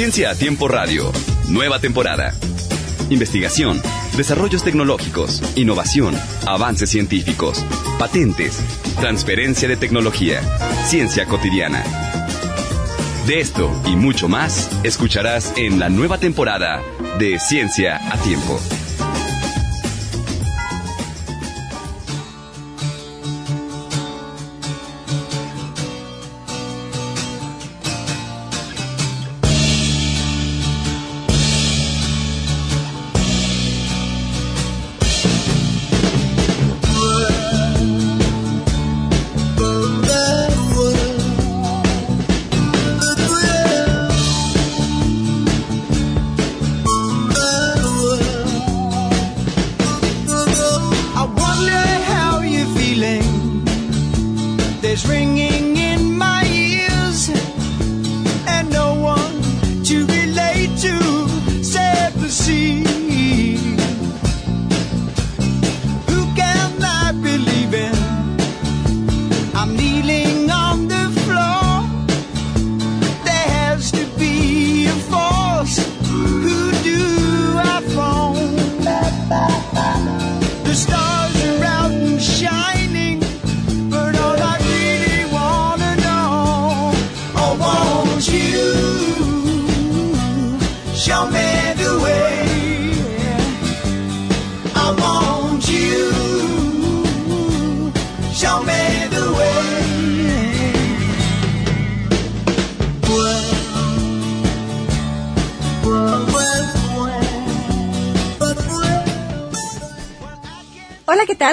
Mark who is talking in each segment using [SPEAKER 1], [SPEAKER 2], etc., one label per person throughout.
[SPEAKER 1] Ciencia a Tiempo Radio, nueva temporada. Investigación, desarrollos tecnológicos, innovación, avances científicos, patentes, transferencia de tecnología, ciencia cotidiana. De esto y mucho más escucharás en la nueva temporada de Ciencia a Tiempo.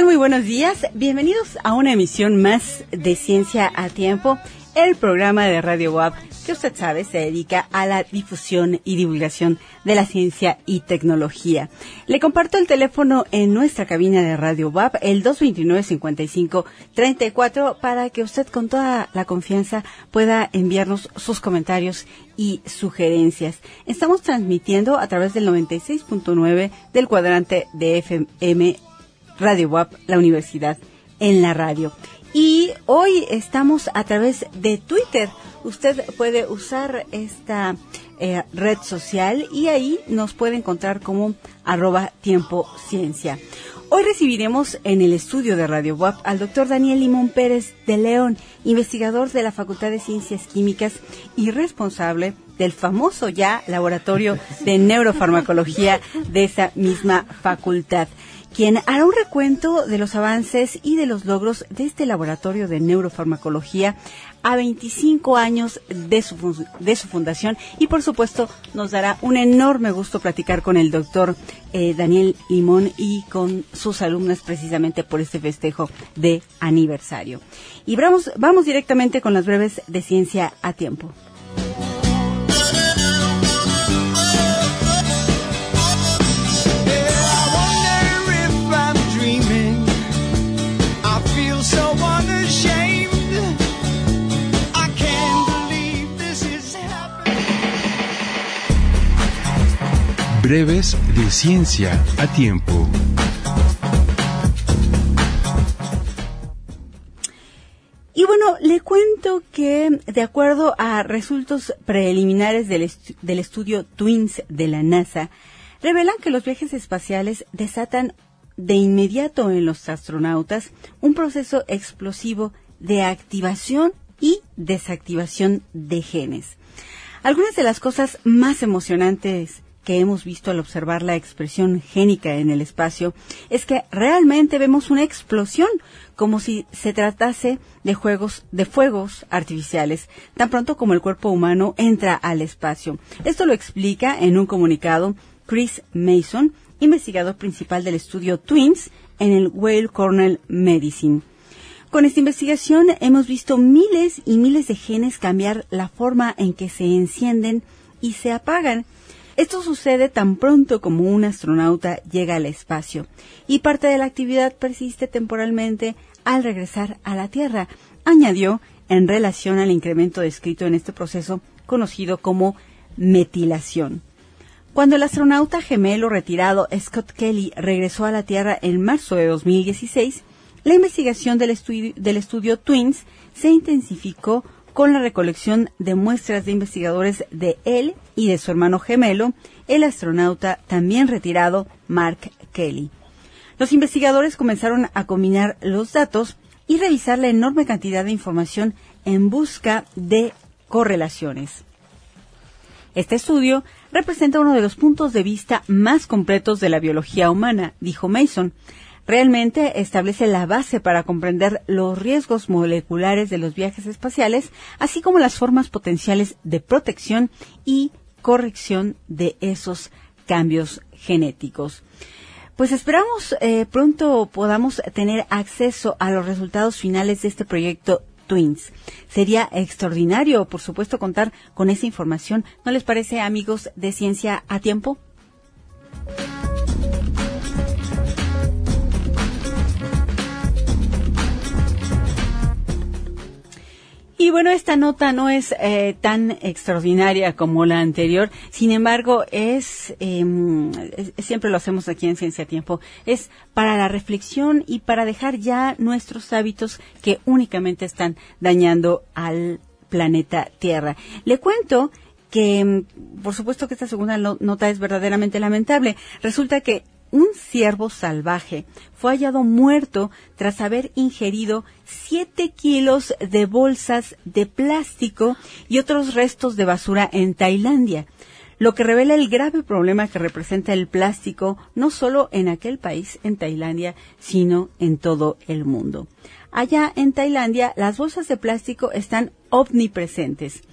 [SPEAKER 2] Muy buenos días. Bienvenidos a una emisión más de Ciencia a Tiempo, el programa de Radio WAP que usted sabe se dedica a la difusión y divulgación de la ciencia y tecnología. Le comparto el teléfono en nuestra cabina de Radio WAP, el 229-5534, para que usted con toda la confianza pueda enviarnos sus comentarios y sugerencias. Estamos transmitiendo a través del 96.9 del cuadrante de FM Radio WAP, la universidad en la radio. Y hoy estamos a través de Twitter. Usted puede usar esta eh, red social y ahí nos puede encontrar como arroba tiempo ciencia. Hoy recibiremos en el estudio de Radio WAP al doctor Daniel Limón Pérez de León, investigador de la Facultad de Ciencias Químicas y responsable del famoso ya laboratorio de neurofarmacología de esa misma facultad quien hará un recuento de los avances y de los logros de este laboratorio de neurofarmacología a 25 años de su, de su fundación y por supuesto nos dará un enorme gusto platicar con el doctor eh, Daniel Limón y con sus alumnas precisamente por este festejo de aniversario. Y vamos, vamos directamente con las breves de ciencia a tiempo.
[SPEAKER 3] Breves de ciencia a tiempo.
[SPEAKER 2] Y bueno, le cuento que de acuerdo a resultados preliminares del, del estudio Twins de la NASA, revelan que los viajes espaciales desatan de inmediato en los astronautas un proceso explosivo de activación y desactivación de genes. Algunas de las cosas más emocionantes que hemos visto al observar la expresión génica en el espacio es que realmente vemos una explosión como si se tratase de juegos de fuegos artificiales tan pronto como el cuerpo humano entra al espacio. Esto lo explica en un comunicado Chris Mason, investigador principal del estudio Twins en el Weill Cornell Medicine. Con esta investigación hemos visto miles y miles de genes cambiar la forma en que se encienden y se apagan esto sucede tan pronto como un astronauta llega al espacio y parte de la actividad persiste temporalmente al regresar a la Tierra, añadió en relación al incremento descrito en este proceso conocido como metilación. Cuando el astronauta gemelo retirado Scott Kelly regresó a la Tierra en marzo de 2016, la investigación del estudio, Twins se intensificó con la recolección de muestras de investigadores de él y de su hermano gemelo, el astronauta también retirado Mark Kelly. Los investigadores comenzaron a combinar los datos y revisar la enorme cantidad de información en busca de correlaciones. Este estudio representa uno de los puntos de vista más completos de la biología humana, dijo Mason. Realmente establece la base para comprender los riesgos moleculares de los viajes espaciales, así como las formas potenciales de protección y corrección de esos cambios genéticos. Pues esperamos eh, pronto podamos tener acceso a los resultados finales de este proyecto Twins. Sería extraordinario, por supuesto, contar con esa información. ¿No les parece, amigos de Ciencia a Tiempo? Y bueno, esta nota no es eh, tan extraordinaria como la anterior, sin embargo, es, em, siempre lo hacemos aquí en Ciencia Tiempo, es para la reflexión y para dejar ya nuestros hábitos que únicamente están dañando al planeta Tierra. Le cuento que, em, por supuesto que esta segunda nota es verdaderamente lamentable. Resulta que un ciervo salvaje fue hallado muerto tras haber ingerido 7 kilos de bolsas de plástico y otros restos de basura en Tailandia, lo que revela el grave problema que representa el plástico no solo en aquel país, en Tailandia, sino en todo el mundo. Allá en Tailandia, las bolsas de plástico están omnipresentes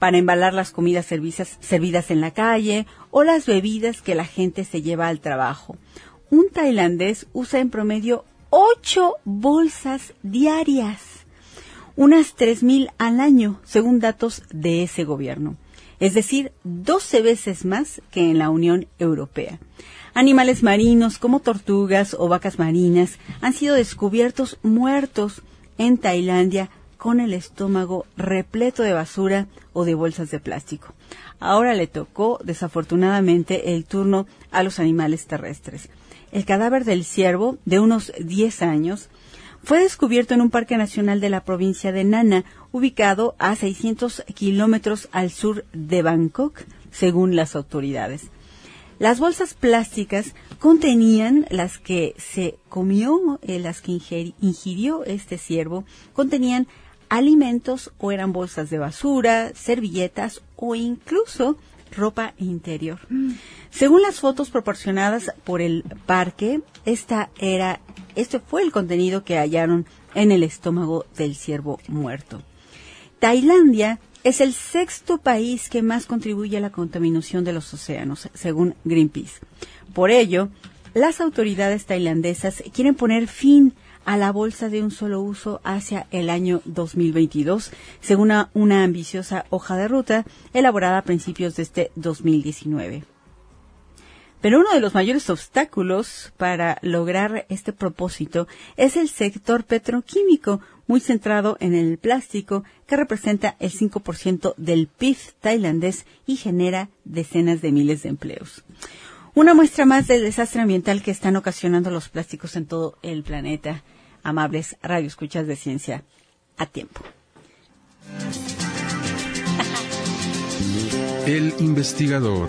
[SPEAKER 2] para embalar las comidas servidas en la calle o las bebidas que la gente se lleva al trabajo. Un tailandés usa en promedio ocho bolsas diarias, unas tres mil al año, según datos de ese gobierno, es decir, 12 veces más que en la Unión Europea. Animales marinos como tortugas o vacas marinas han sido descubiertos muertos en Tailandia con el estómago repleto de basura o de bolsas de plástico. Ahora le tocó, desafortunadamente, el turno a los animales terrestres. El cadáver del ciervo, de unos 10 años, fue descubierto en un parque nacional de la provincia de Nana, ubicado a 600 kilómetros al sur de Bangkok, según las autoridades. Las bolsas plásticas contenían las que se comió, eh, las que ingirió este ciervo, contenían alimentos o eran bolsas de basura, servilletas o incluso ropa interior. Mm. Según las fotos proporcionadas por el parque, esta era, este fue el contenido que hallaron en el estómago del ciervo muerto. Tailandia es el sexto país que más contribuye a la contaminación de los océanos, según Greenpeace. Por ello, las autoridades tailandesas quieren poner fin a la bolsa de un solo uso hacia el año 2022, según una, ambiciosa hoja de ruta elaborada a principios de este 2019. Pero uno de los mayores obstáculos para lograr este propósito es el sector petroquímico, muy centrado en el plástico, que representa el 5% del PIB tailandés y genera decenas de miles de empleos. Una muestra más del desastre ambiental que están ocasionando los plásticos en todo el planeta. Amables radioescuchas de ciencia a tiempo.
[SPEAKER 3] El investigador.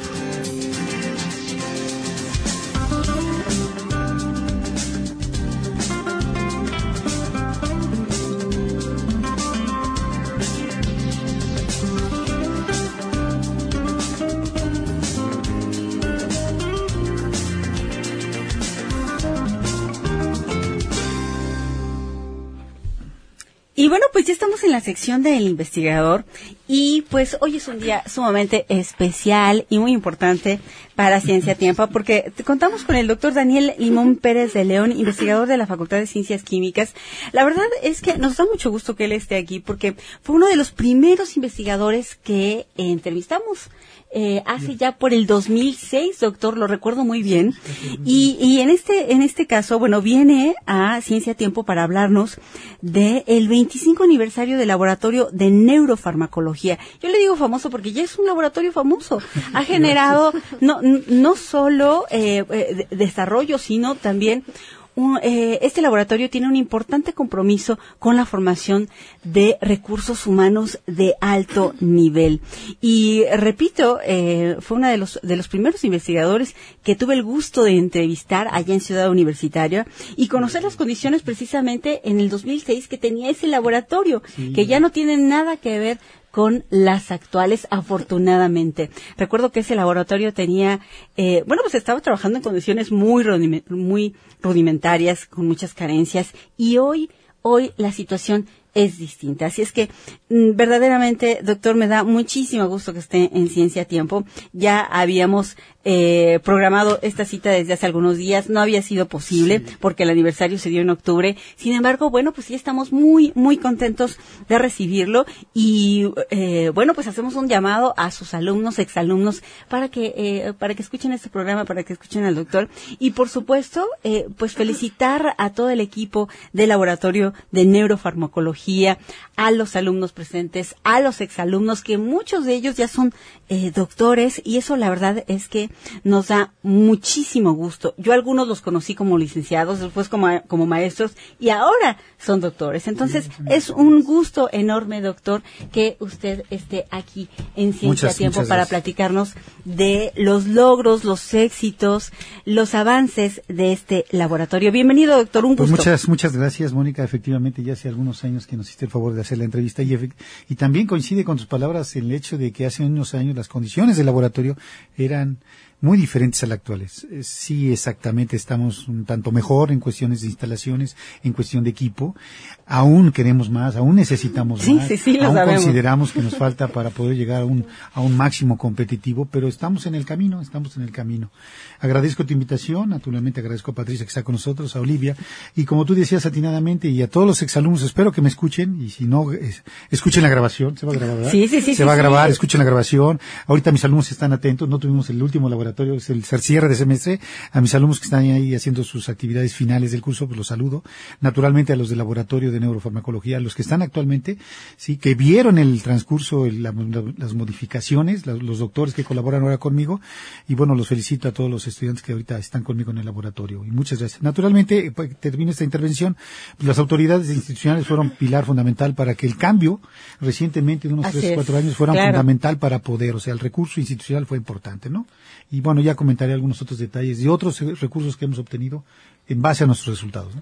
[SPEAKER 2] La sección del investigador y pues hoy es un día sumamente especial y muy importante para Ciencia Tiempo porque contamos con el doctor Daniel Limón Pérez de León, investigador de la Facultad de Ciencias Químicas. La verdad es que nos da mucho gusto que él esté aquí porque fue uno de los primeros investigadores que entrevistamos eh, hace ya por el 2006, doctor, lo recuerdo muy bien. Y, y en este en este caso, bueno, viene a Ciencia Tiempo para hablarnos del el 25 aniversario del laboratorio de neurofarmacología. Yo le digo famoso porque ya es un laboratorio famoso. Ha generado no no solo eh, eh desarrollo, sino también eh, este laboratorio tiene un importante compromiso con la formación de recursos humanos de alto nivel. Y repito, eh, fue uno de los, de los primeros investigadores que tuve el gusto de entrevistar allá en Ciudad Universitaria y conocer las condiciones precisamente en el 2006 que tenía ese laboratorio, que ya no tiene nada que ver con las actuales, afortunadamente. Recuerdo que ese laboratorio tenía, eh, bueno, pues estaba trabajando en condiciones muy, muy rudimentarias, con muchas carencias, y hoy, hoy la situación es distinta. Así es que mm, verdaderamente, doctor, me da muchísimo gusto que esté en Ciencia a Tiempo. Ya habíamos eh, programado esta cita desde hace algunos días. No había sido posible porque el aniversario se dio en octubre. Sin embargo, bueno, pues sí estamos muy, muy contentos de recibirlo y eh, bueno, pues hacemos un llamado a sus alumnos, exalumnos, para que eh, para que escuchen este programa, para que escuchen al doctor y por supuesto, eh, pues felicitar a todo el equipo del laboratorio de neurofarmacología, a los alumnos presentes, a los exalumnos que muchos de ellos ya son eh, doctores y eso la verdad es que nos da muchísimo gusto. Yo algunos los conocí como licenciados, después como, como maestros y ahora son doctores. Entonces es un gusto enorme, doctor, que usted esté aquí en Ciencia Tiempo para platicarnos de los logros, los éxitos, los avances de este laboratorio. Bienvenido, doctor. Un
[SPEAKER 4] pues
[SPEAKER 2] gusto.
[SPEAKER 4] muchas, muchas gracias, Mónica. Efectivamente, ya hace algunos años que nos hiciste el favor de hacer la entrevista y, y también coincide con tus palabras el hecho de que hace unos años las condiciones del laboratorio eran muy diferentes a las actuales. Sí, exactamente, estamos un tanto mejor en cuestiones de instalaciones, en cuestión de equipo. Aún queremos más, aún necesitamos más.
[SPEAKER 2] Sí, sí,
[SPEAKER 4] aún
[SPEAKER 2] sabemos.
[SPEAKER 4] consideramos que nos falta para poder llegar a un, a un máximo competitivo, pero estamos en el camino, estamos en el camino. Agradezco tu invitación, naturalmente agradezco a Patricia que está con nosotros, a Olivia, y como tú decías atinadamente, y a todos los exalumnos, espero que me escuchen, y si no, es, escuchen la grabación, se va a grabar, ¿verdad?
[SPEAKER 2] Sí, sí, sí.
[SPEAKER 4] Se
[SPEAKER 2] sí,
[SPEAKER 4] va a
[SPEAKER 2] sí.
[SPEAKER 4] grabar, escuchen la grabación. Ahorita mis alumnos están atentos, no tuvimos el último laboratorio, es el cierre de semestre. A mis alumnos que están ahí haciendo sus actividades finales del curso, pues los saludo. Naturalmente a los del laboratorio de neurofarmacología, a los que están actualmente, sí, que vieron el transcurso, el, la, la, las modificaciones, la, los doctores que colaboran ahora conmigo, y bueno, los felicito a todos los estudiantes que ahorita están conmigo en el laboratorio. Y muchas gracias. Naturalmente, pues, termino esta intervención, pues, las autoridades institucionales fueron pilar fundamental para que el cambio recientemente de unos
[SPEAKER 2] Así
[SPEAKER 4] tres o cuatro años fuera
[SPEAKER 2] claro.
[SPEAKER 4] fundamental para poder, o sea, el recurso institucional fue importante, ¿no? Y bueno, ya comentaré algunos otros detalles y otros eh, recursos que hemos obtenido en base a nuestros resultados.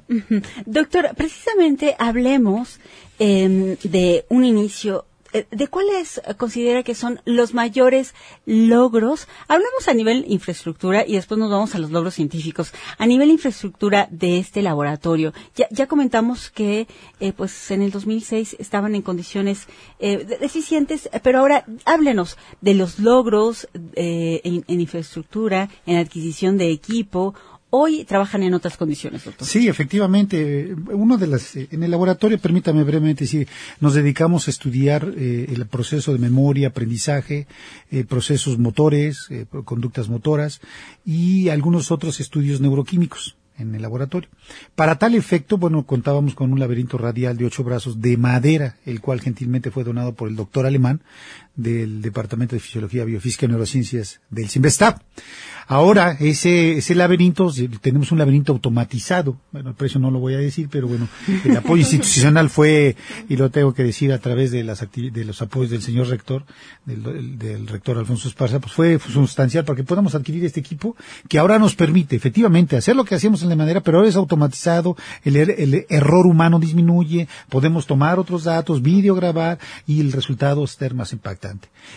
[SPEAKER 2] Doctor, precisamente hablemos eh, de un inicio. Eh, ¿De cuáles considera que son los mayores logros? Hablamos a nivel infraestructura y después nos vamos a los logros científicos. A nivel infraestructura de este laboratorio, ya, ya comentamos que eh, pues en el 2006 estaban en condiciones eh, de- deficientes, pero ahora háblenos de los logros eh, en, en infraestructura, en adquisición de equipo. Hoy trabajan en otras condiciones, doctor.
[SPEAKER 4] Sí, efectivamente. Uno de las, eh, en el laboratorio, permítame brevemente decir, nos dedicamos a estudiar eh, el proceso de memoria, aprendizaje, eh, procesos motores, eh, conductas motoras y algunos otros estudios neuroquímicos en el laboratorio. Para tal efecto, bueno, contábamos con un laberinto radial de ocho brazos de madera, el cual gentilmente fue donado por el doctor alemán del Departamento de Fisiología, Biofísica y Neurociencias del CIMBESTAB. Ahora, ese, ese laberinto, tenemos un laberinto automatizado. Bueno, el precio no lo voy a decir, pero bueno, el apoyo institucional fue, y lo tengo que decir a través de las de los apoyos del señor rector, del, del rector Alfonso Esparza, pues fue sustancial para que podamos adquirir este equipo que ahora nos permite efectivamente hacer lo que hacíamos en la madera, pero ahora es automatizado, el, er, el error humano disminuye, podemos tomar otros datos, video grabar y el resultado ser más impactante.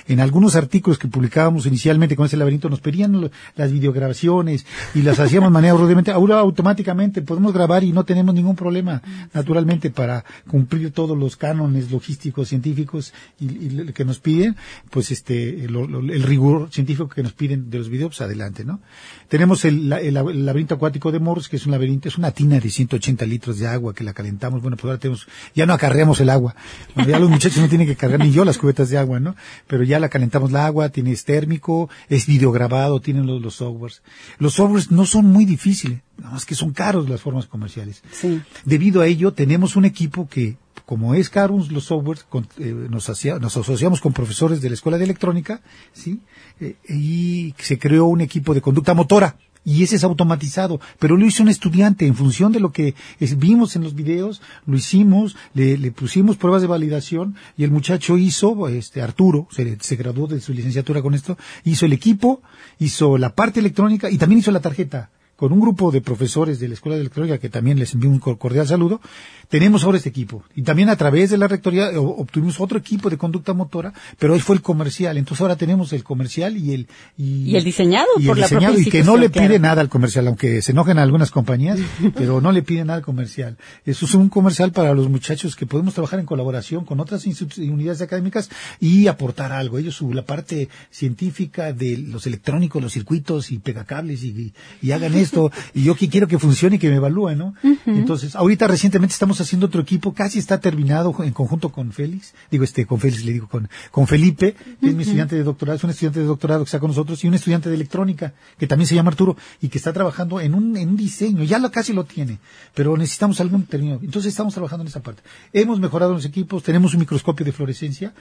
[SPEAKER 4] En algunos artículos que publicábamos inicialmente con ese laberinto nos pedían las videograbaciones y las hacíamos de manera. Ahora automáticamente podemos grabar y no tenemos ningún problema, naturalmente, para cumplir todos los cánones logísticos, científicos y, que nos piden, pues este, lo, lo, el rigor científico que nos piden de los videos, pues adelante, ¿no? Tenemos el, el, laberinto acuático de Morse, que es un laberinto, es una tina de 180 litros de agua que la calentamos. Bueno, pues ahora tenemos, ya no acarreamos el agua. Ya los muchachos no tienen que cargar ni yo las cubetas de agua, ¿no? Pero ya la calentamos el agua, tiene es térmico, es videograbado, tienen los, los softwares. Los softwares no son muy difíciles, nada más que son caros las formas comerciales.
[SPEAKER 2] Sí.
[SPEAKER 4] Debido a ello, tenemos un equipo que, como es caros los softwares, con, eh, nos, nos, asociamos con profesores de la Escuela de Electrónica, ¿sí? Eh, y se creó un equipo de conducta motora y ese es automatizado, pero lo hizo un estudiante en función de lo que vimos en los videos, lo hicimos, le, pusimos pruebas de validación y el muchacho hizo, este Arturo, se, se graduó de su licenciatura con esto, hizo el equipo, hizo la parte electrónica y también hizo la tarjeta con un grupo de profesores de la Escuela de Electrónica, que también les envío un cordial saludo, tenemos ahora este equipo. Y también a través de la rectoría obtuvimos otro equipo de conducta motora, pero hoy fue el comercial. Entonces ahora tenemos el comercial y el...
[SPEAKER 2] Y, el diseñado
[SPEAKER 4] y
[SPEAKER 2] por
[SPEAKER 4] el diseñado, Y que no le pide nada al comercial, aunque se enojen algunas compañías, pero no le pide nada al comercial. Eso es un comercial para los muchachos que podemos trabajar en colaboración con otras unidades académicas y aportar algo. Ellos, la parte científica de los electrónicos, los circuitos y pegacables y, y hagan esto y yo quiero que funcione y que me evalúe, ¿no? Entonces, ahorita recientemente estamos haciendo otro equipo, casi está terminado en conjunto con Félix, digo este, con Félix le digo con, con Felipe, que es mi estudiante de doctorado, es un estudiante de doctorado que está con nosotros y un estudiante de electrónica, que también se llama Arturo, y que está trabajando en un, en un diseño, ya lo casi lo tiene, pero necesitamos algún término. Entonces estamos trabajando en esa parte. Hemos mejorado los equipos, tenemos un microscopio de fluorescencia.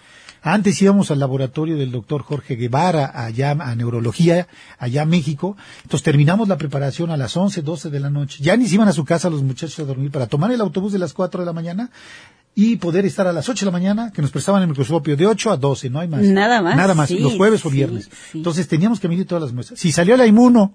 [SPEAKER 4] Antes íbamos al laboratorio del doctor Jorge Guevara, allá a neurología, allá a México. Entonces terminamos la preparación a las 11, 12 de la noche. Ya ni se iban a su casa los muchachos a dormir para tomar el autobús de las 4 de la mañana y poder estar a las 8 de la mañana, que nos prestaban el microscopio de 8 a 12, no hay más.
[SPEAKER 2] Nada más.
[SPEAKER 4] Nada más, los jueves o viernes. Entonces teníamos que medir todas las muestras. Si salió la inmuno,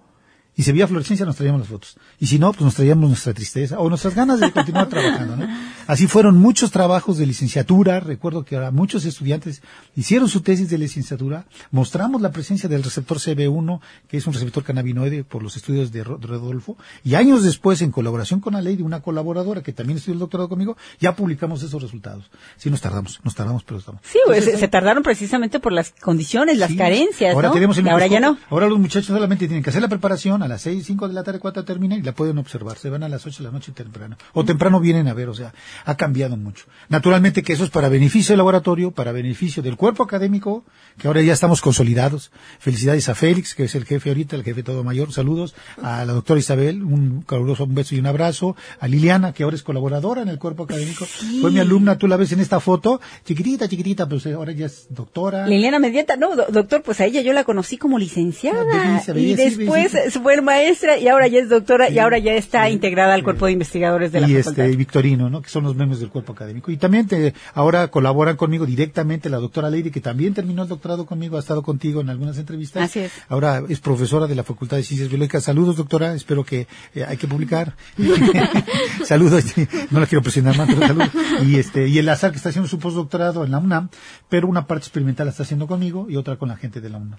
[SPEAKER 4] y se veía fluorescencia nos traíamos las fotos. Y si no, pues nos traíamos nuestra tristeza o nuestras ganas de continuar trabajando, ¿no? Así fueron muchos trabajos de licenciatura. Recuerdo que ahora muchos estudiantes hicieron su tesis de licenciatura. Mostramos la presencia del receptor CB1, que es un receptor cannabinoide por los estudios de Rodolfo. Y años después, en colaboración con la ley de una colaboradora que también estudió el doctorado conmigo, ya publicamos esos resultados. Sí, nos tardamos, nos tardamos, pero estamos.
[SPEAKER 2] Sí, pues, se, tardaron precisamente por las condiciones, las carencias,
[SPEAKER 4] ahora
[SPEAKER 2] ¿no?
[SPEAKER 4] Tenemos
[SPEAKER 2] y ahora ya no.
[SPEAKER 4] Ahora los muchachos solamente tienen que hacer la preparación, a las seis, cinco de la tarde, cuatro termina y la pueden observar. Se van a las ocho de la noche temprano. O temprano vienen a ver, o sea, ha cambiado mucho. Naturalmente que eso es para beneficio del laboratorio, para beneficio del cuerpo académico, que ahora ya estamos consolidados. Felicidades a Félix, que es el jefe ahorita, el jefe todo mayor. Saludos a la doctora Isabel, un caluroso un beso y un abrazo. A Liliana, que ahora es colaboradora en el cuerpo académico. Fue mi alumna, tú la ves en esta foto, chiquitita, chiquitita, pero ahora ya es doctora.
[SPEAKER 2] Liliana Medieta, no, doctor, pues a ella yo la conocí como licenciada. Ah, y después fue maestra y ahora ya es doctora y ahora ya está integrada al cuerpo de investigadores de la
[SPEAKER 4] y
[SPEAKER 2] facultad.
[SPEAKER 4] este Victorino, ¿no? Que son los miembros del cuerpo académico. Y también te, ahora colaboran conmigo directamente la doctora Lady, que también terminó el doctorado conmigo, ha estado contigo en algunas entrevistas.
[SPEAKER 2] Así es.
[SPEAKER 4] Ahora es profesora de la Facultad de Ciencias Biológicas. Saludos, doctora. Espero que eh, hay que publicar. saludos. no la quiero presionar más, pero saludos. Y este, y el azar que está haciendo su postdoctorado en la UNAM, pero una parte experimental la está haciendo conmigo y otra con la gente de la UNAM.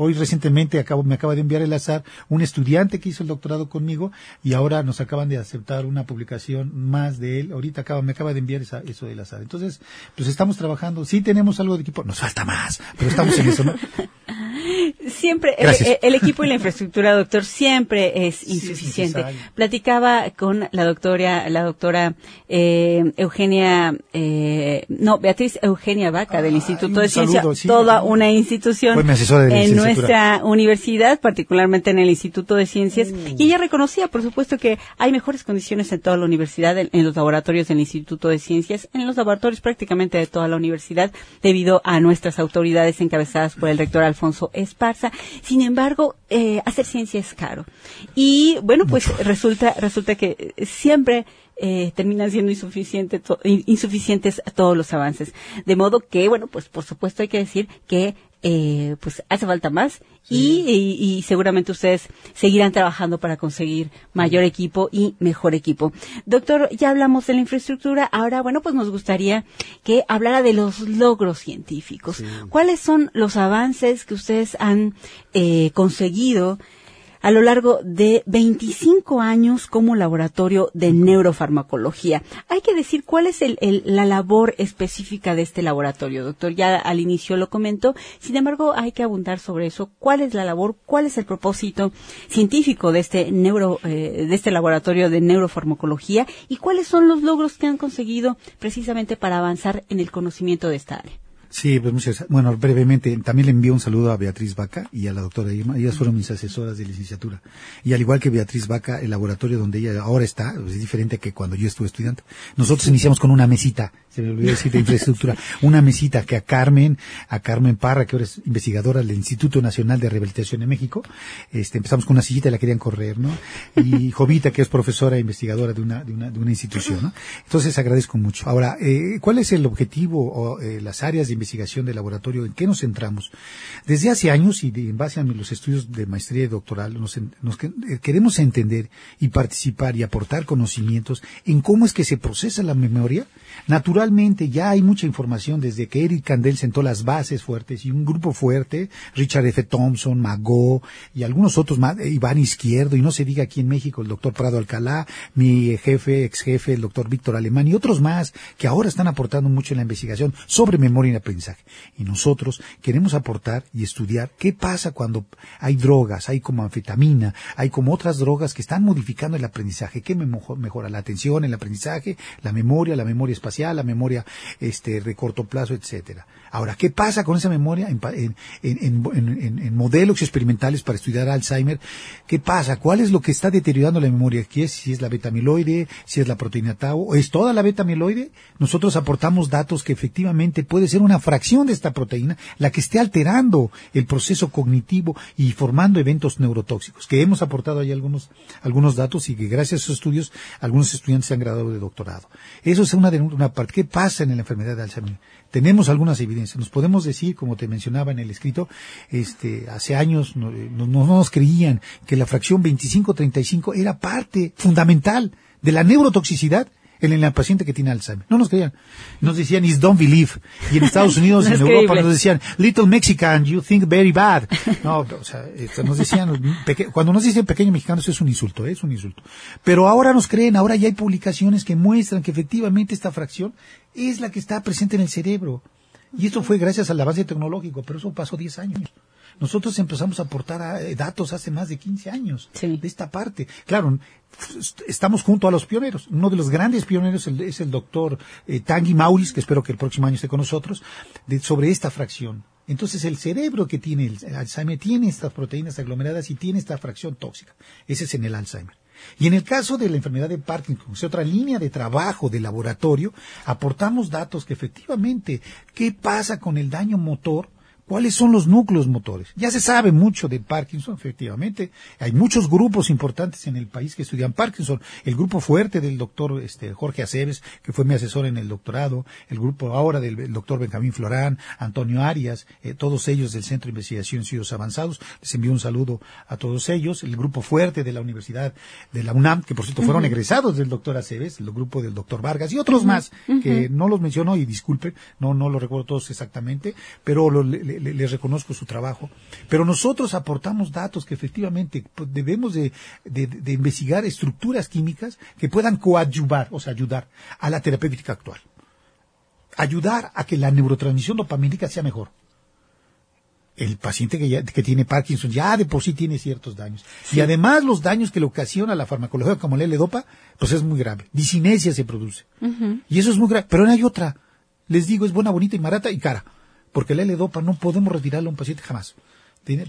[SPEAKER 4] Hoy recientemente acabo, me acaba de enviar el azar un estudiante que hizo el doctorado conmigo y ahora nos acaban de aceptar una publicación más de él. Ahorita acaba, me acaba de enviar esa, eso del azar. Entonces, pues estamos trabajando. Sí tenemos algo de equipo. Nos falta más, pero estamos en eso, ¿no?
[SPEAKER 2] Siempre, el, equipo y la infraestructura, doctor, siempre es insuficiente. Platicaba con la doctora, la doctora eh, Eugenia, eh, no, Beatriz Eugenia Vaca del Instituto de Ciencia, toda una institución en nuestra universidad, particularmente en el Instituto de Ciencias, y ella reconocía, por supuesto, que hay mejores condiciones en toda la universidad, en, los laboratorios del Instituto de Ciencias, en los laboratorios prácticamente de toda la universidad, debido a nuestras autoridades encabezadas por el rector Alfonso Esparza. Sin embargo, eh, hacer ciencia es caro. Y bueno, pues resulta, resulta que siempre eh, terminan siendo insuficiente insuficientes todos los avances. De modo que, bueno, pues por supuesto hay que decir que eh, pues hace falta más y, seguramente ustedes seguirán trabajando para conseguir mayor equipo y mejor equipo. Doctor, ya hablamos de la infraestructura, ahora bueno, pues nos gustaría que hablara de los logros científicos. ¿Cuáles son los avances que ustedes han eh, conseguido a lo largo de 25 años como laboratorio de neurofarmacología. Hay que decir cuál es la labor específica de este laboratorio, doctor. Ya al inicio lo comento. Sin embargo, hay que abundar sobre eso. ¿Cuál es la labor? ¿Cuál es el propósito científico de este neuro, eh, de este laboratorio de neurofarmacología? ¿Y cuáles son los logros que han conseguido precisamente para avanzar en el conocimiento de esta área?
[SPEAKER 4] Sí, pues muchas Bueno, brevemente, también le envío un saludo a Beatriz Vaca y a la doctora Irma. Ellas fueron mis asesoras de licenciatura. Y al igual que Beatriz Vaca, el laboratorio donde ella ahora está pues, es diferente que cuando yo estuve estudiante. Nosotros iniciamos con una mesita se me olvidó decir de infraestructura, una mesita que a Carmen, a Carmen Parra, que ahora es investigadora del Instituto Nacional de Rehabilitación en México, este, empezamos con una sillita y la querían correr, ¿no? Y Jovita, que es profesora e investigadora de una, de una, de una institución, ¿no? Entonces agradezco mucho. Ahora, eh, ¿cuál es el objetivo o eh, las áreas de investigación del laboratorio? ¿En qué nos centramos? Desde hace años y de, en base a los estudios de maestría y doctoral, nos, nos queremos entender y participar y aportar conocimientos en cómo es que se procesa la memoria. Naturalmente ya hay mucha información desde que Eric Candel sentó las bases fuertes y un grupo fuerte, Richard F. Thompson, Magó y algunos otros más, eh, Iván Izquierdo y no se diga aquí en México el doctor Prado Alcalá, mi jefe, ex jefe, el doctor Víctor Alemán y otros más que ahora están aportando mucho en la investigación sobre memoria y aprendizaje. Y nosotros queremos aportar y estudiar qué pasa cuando hay drogas, hay como anfetamina, hay como otras drogas que están modificando el aprendizaje, qué mejora la atención, el aprendizaje, la memoria, la memoria espacial, la memoria este, de corto plazo, etcétera. Ahora, ¿qué pasa con esa memoria en, modelos experimentales para estudiar Alzheimer? ¿Qué pasa? ¿Cuál es lo que está deteriorando la memoria? ¿Qué es? Si es la beta-amiloide, si es la proteína tau, es toda la beta-amiloide. Nosotros aportamos datos que efectivamente puede ser una fracción de esta proteína la que esté alterando el proceso cognitivo y formando eventos neurotóxicos, que hemos aportado ahí algunos, algunos datos y que gracias a esos estudios algunos estudiantes se han graduado de doctorado. Eso es una, una parte. ¿Qué pasa en la enfermedad de Alzheimer? tenemos algunas evidencias. Nos podemos decir, como te mencionaba en el escrito, este, hace años no, nos creían que la fracción 25-35 era parte fundamental de la neurotoxicidad en el paciente que tiene Alzheimer. No nos creían. Nos decían, is don't believe. Y en Estados Unidos y en Europa nos decían, little Mexican, you think very bad. No, o sea, nos decían, cuando nos dicen pequeño mexicano, eso es un insulto, ¿eh? es un insulto. Pero ahora nos creen, ahora ya hay publicaciones que muestran que efectivamente esta fracción es la que está presente en el cerebro. Y esto fue gracias al avance tecnológico, pero eso pasó 10 años. Nosotros empezamos a aportar eh, datos hace más de 15 años de esta parte. Claro, estamos junto a los pioneros. Uno de los grandes pioneros es el doctor eh, Tanguy Maulis, que espero que el próximo año esté con nosotros, sobre esta fracción. Entonces el cerebro que tiene el Alzheimer tiene estas proteínas aglomeradas y tiene esta fracción tóxica. Ese es en el Alzheimer. Y en el caso de la enfermedad de Parkinson, es otra línea de trabajo de laboratorio, aportamos datos que efectivamente, ¿qué pasa con el daño motor ¿Cuáles son los núcleos motores? Ya se sabe mucho de Parkinson, efectivamente. Hay muchos grupos importantes en el país que estudian Parkinson. El grupo fuerte del doctor este, Jorge Aceves, que fue mi asesor en el doctorado, el grupo ahora del doctor Benjamín Florán, Antonio Arias, eh, todos ellos del Centro de Investigación Estudios Avanzados. Les envío un saludo a todos ellos. El grupo fuerte de la Universidad de la UNAM, que por cierto fueron egresados del doctor Aceves, el grupo del doctor Vargas y otros más, que no los menciono y disculpen, no, no los recuerdo todos exactamente, pero lo, les reconozco su trabajo, pero nosotros aportamos datos que efectivamente debemos de, investigar estructuras químicas que puedan coadyuvar, o sea, ayudar a la terapéutica actual. Ayudar a que la neurotransmisión dopamínica sea mejor el paciente que, ya, que tiene Parkinson ya de por sí tiene ciertos daños. Y además los daños que le ocasiona la farmacología como el L-Dopa, pues es muy grave. Disinesia se produce. Y eso es muy grave. Pero no hay otra. Les digo, es buena, bonita y barata y cara porque el L-Dopa no podemos retirarlo a un paciente jamás.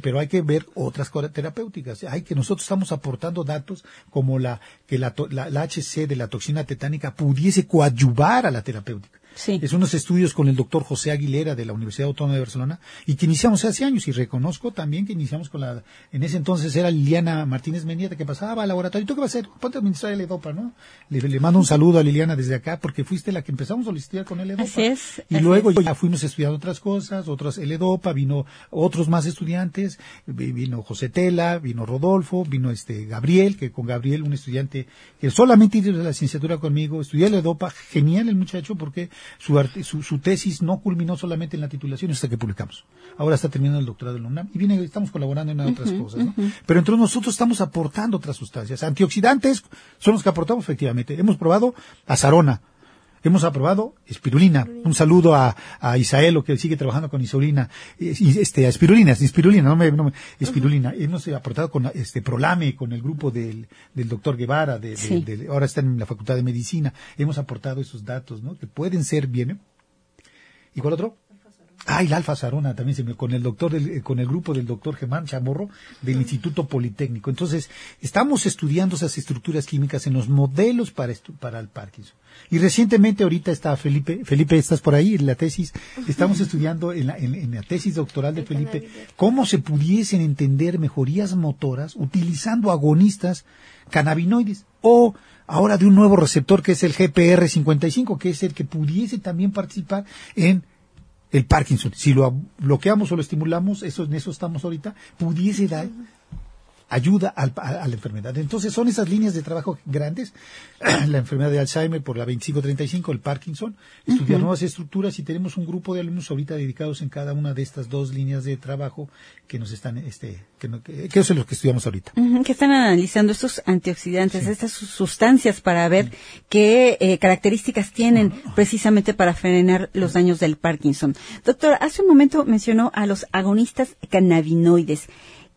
[SPEAKER 4] Pero hay que ver otras terapéuticas. Hay que nosotros estamos aportando datos como la que la, la HC de la toxina tetánica pudiese coadyuvar a la terapéutica. Es unos estudios con el doctor José Aguilera de la Universidad Autónoma de Barcelona y que iniciamos hace años y reconozco también que iniciamos con la, en ese entonces era Liliana Martínez Mendieta que pasaba al laboratorio. ¿Y tú qué vas a hacer? Ponte a administrar el EDOPA, ¿no? Le, mando un saludo a Liliana desde acá porque fuiste la que empezamos a solicitar con el EDOPA.
[SPEAKER 2] Así es.
[SPEAKER 4] Y luego ya fuimos estudiando otras cosas, otras el EDOPA, vino otros más estudiantes, vino José Tela, vino Rodolfo, vino este Gabriel, que con Gabriel, un estudiante que solamente hizo la licenciatura conmigo, estudió el EDOPA, genial el muchacho porque su, su, tesis no culminó solamente en la titulación hasta que publicamos. Ahora está terminando el doctorado en la UNAM y viene, estamos colaborando en otras cosas. ¿no? Pero entre nosotros estamos aportando otras sustancias. Antioxidantes son los que aportamos efectivamente. Hemos probado azarona, Hemos aprobado espirulina. Un saludo a, a Isaelo que sigue trabajando con insulina, este, a espirulina, espirulina, no me, no me espirulina. Hemos aportado con este Prolame, con el grupo del, del doctor Guevara, de, de, ahora está en la Facultad de Medicina. Hemos aportado esos datos, ¿no? Que pueden ser bien. ¿Y cuál otro? Ah, y la Alfa Sarona también se me, con el doctor, del- eh, con el grupo del doctor Germán Chamorro del Instituto Politécnico. Entonces, estamos estudiando esas estructuras químicas en los modelos para, estu- para el Parkinson. Y recientemente ahorita está Felipe, Felipe, estás por ahí en la tesis, estamos estudiando en la, en- en la tesis doctoral de Felipe cómo se pudiesen entender mejorías motoras utilizando agonistas cannabinoides o ahora de un nuevo receptor que es el GPR55, que es el que pudiese también participar en el Parkinson. Si lo bloqueamos o lo estimulamos, eso, en eso estamos ahorita, pudiese dar ayuda al- a, a la enfermedad. Entonces son esas líneas de trabajo grandes, la enfermedad de Alzheimer por la 2535, el Parkinson, estudiar nuevas estructuras y tenemos un grupo de alumnos ahorita dedicados en cada una de estas dos líneas de trabajo que nos están, este, que, no- que, que eso es lo que estudiamos ahorita.
[SPEAKER 2] Que están analizando estos antioxidantes, estas sus- sustancias para ver qué eh, características tienen precisamente para frenar los daños del Parkinson. Doctor, hace un momento mencionó a los agonistas cannabinoides.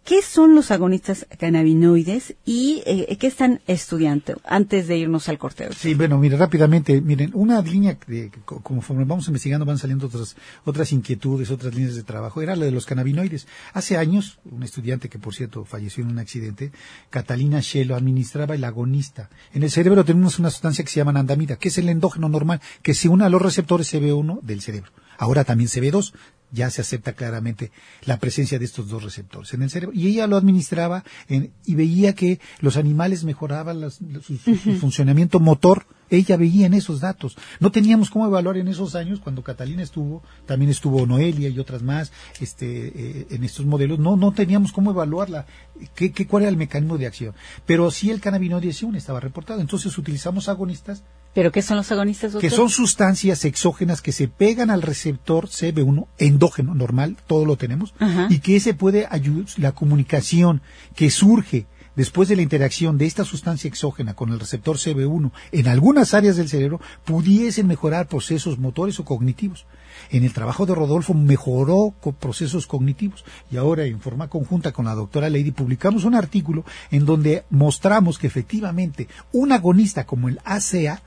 [SPEAKER 2] ¿Qué son los agonistas cannabinoides y eh, qué están estudiando antes de irnos al corteo?
[SPEAKER 4] Sí, bueno, mire, rápidamente, miren, una línea de, co- conforme vamos investigando van saliendo otras, otras inquietudes, otras líneas de trabajo, era la de los cannabinoides. Hace años, un estudiante que por cierto falleció en un accidente, Catalina Shelo, administraba el agonista. En el cerebro tenemos una sustancia que se llama andamida, que es el endógeno normal, que se une a los receptores CB1 del cerebro. Ahora también CB2, ya se acepta claramente la presencia de estos dos receptores en el cerebro. Y ella lo administraba en- y veía que los animales mejoraban las- su, su- su funcionamiento motor. Ella veía en esos datos. No teníamos cómo evaluar en esos años, cuando Catalina estuvo, también estuvo Noelia y otras más, este, eh, en estos modelos, no, no teníamos cómo evaluarla, qué, qué, cuál era el mecanismo de acción. Pero sí el cannabinoide estaba reportado. Entonces utilizamos agonistas
[SPEAKER 2] ¿Pero qué son los agonistas, doctor?
[SPEAKER 4] que son sustancias exógenas que se pegan al receptor CB1 endógeno normal, todo lo tenemos,
[SPEAKER 2] Ajá.
[SPEAKER 4] y que ese puede ayudar la comunicación que surge después de la interacción de esta sustancia exógena con el receptor CB1 en algunas áreas del cerebro pudiesen mejorar procesos motores o cognitivos. En el trabajo de Rodolfo mejoró con procesos cognitivos y ahora en forma conjunta con la doctora Lady publicamos un artículo en donde mostramos que efectivamente un agonista como el ACA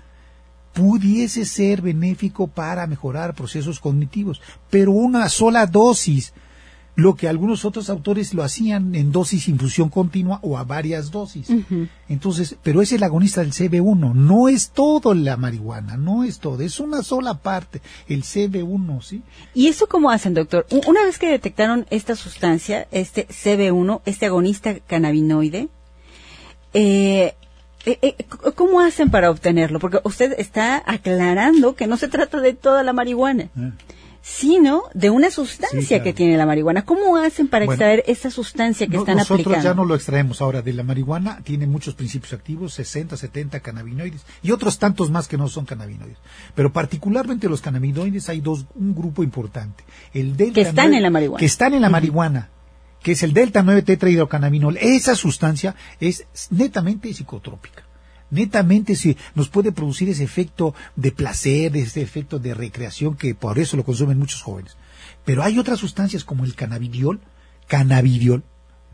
[SPEAKER 4] pudiese ser benéfico para mejorar procesos cognitivos, pero una sola dosis, lo que algunos otros autores lo hacían en dosis infusión continua o a varias dosis. Entonces, pero es el agonista del CB1, no es todo la marihuana, no es todo, es una sola parte, el CB1, ¿sí?
[SPEAKER 2] ¿Y eso cómo hacen, doctor? Una vez que detectaron esta sustancia, este CB1, este agonista cannabinoide, eh, ¿cómo hacen para obtenerlo? Porque usted está aclarando que no se trata de toda la marihuana, sino de una sustancia
[SPEAKER 4] Sí, claro.
[SPEAKER 2] que tiene la marihuana. ¿Cómo hacen para
[SPEAKER 4] Bueno,
[SPEAKER 2] extraer esa sustancia que
[SPEAKER 4] No-
[SPEAKER 2] están
[SPEAKER 4] nosotros
[SPEAKER 2] aplicando?
[SPEAKER 4] ya no lo extraemos ahora de la marihuana, tiene muchos principios activos, 60, 70 cannabinoides y otros tantos más que no son cannabinoides. Pero particularmente los cannabinoides hay dos, un grupo importante. El delta
[SPEAKER 2] Que están
[SPEAKER 4] 9
[SPEAKER 2] en la marihuana.
[SPEAKER 4] Que están en la marihuana, que es el delta 9 tetrahidrocannabinol. Esa sustancia es netamente psicotrópica. Netamente si nos puede producir ese efecto de placer, ese efecto de recreación que por eso lo consumen muchos jóvenes. Pero hay otras sustancias como el cannabidiol, cannabidiol,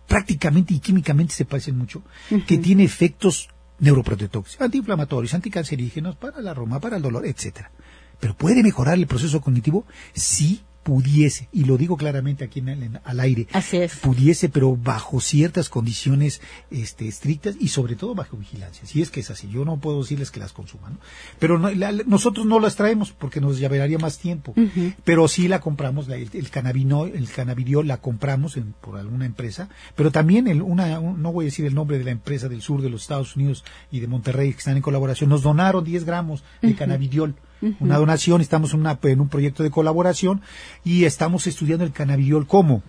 [SPEAKER 4] prácticamente y químicamente se parecen mucho, que tiene efectos neuroprotectores, antiinflamatorios, anticancerígenos, para la roma, para el dolor, etcétera. Pero puede mejorar el proceso cognitivo si pudiese, y lo digo claramente aquí en el- en- al aire,
[SPEAKER 2] Así es.
[SPEAKER 4] pudiese, pero bajo ciertas condiciones este, estrictas y sobre todo bajo vigilancia. Si es que es así, yo no puedo decirles que las consuman, ¿no? pero no- la- nosotros no las traemos porque nos llevaría más tiempo, pero sí la compramos, la- el, el, cannabino, el cannabidiol la compramos en- por alguna empresa, pero también el, una, un- no voy a decir el nombre de la empresa del sur de los Estados Unidos y de Monterrey que están en colaboración, nos donaron 10 gramos de cannabidiol. Una donación, estamos en, una, en un proyecto de colaboración y estamos estudiando el cannabidiol como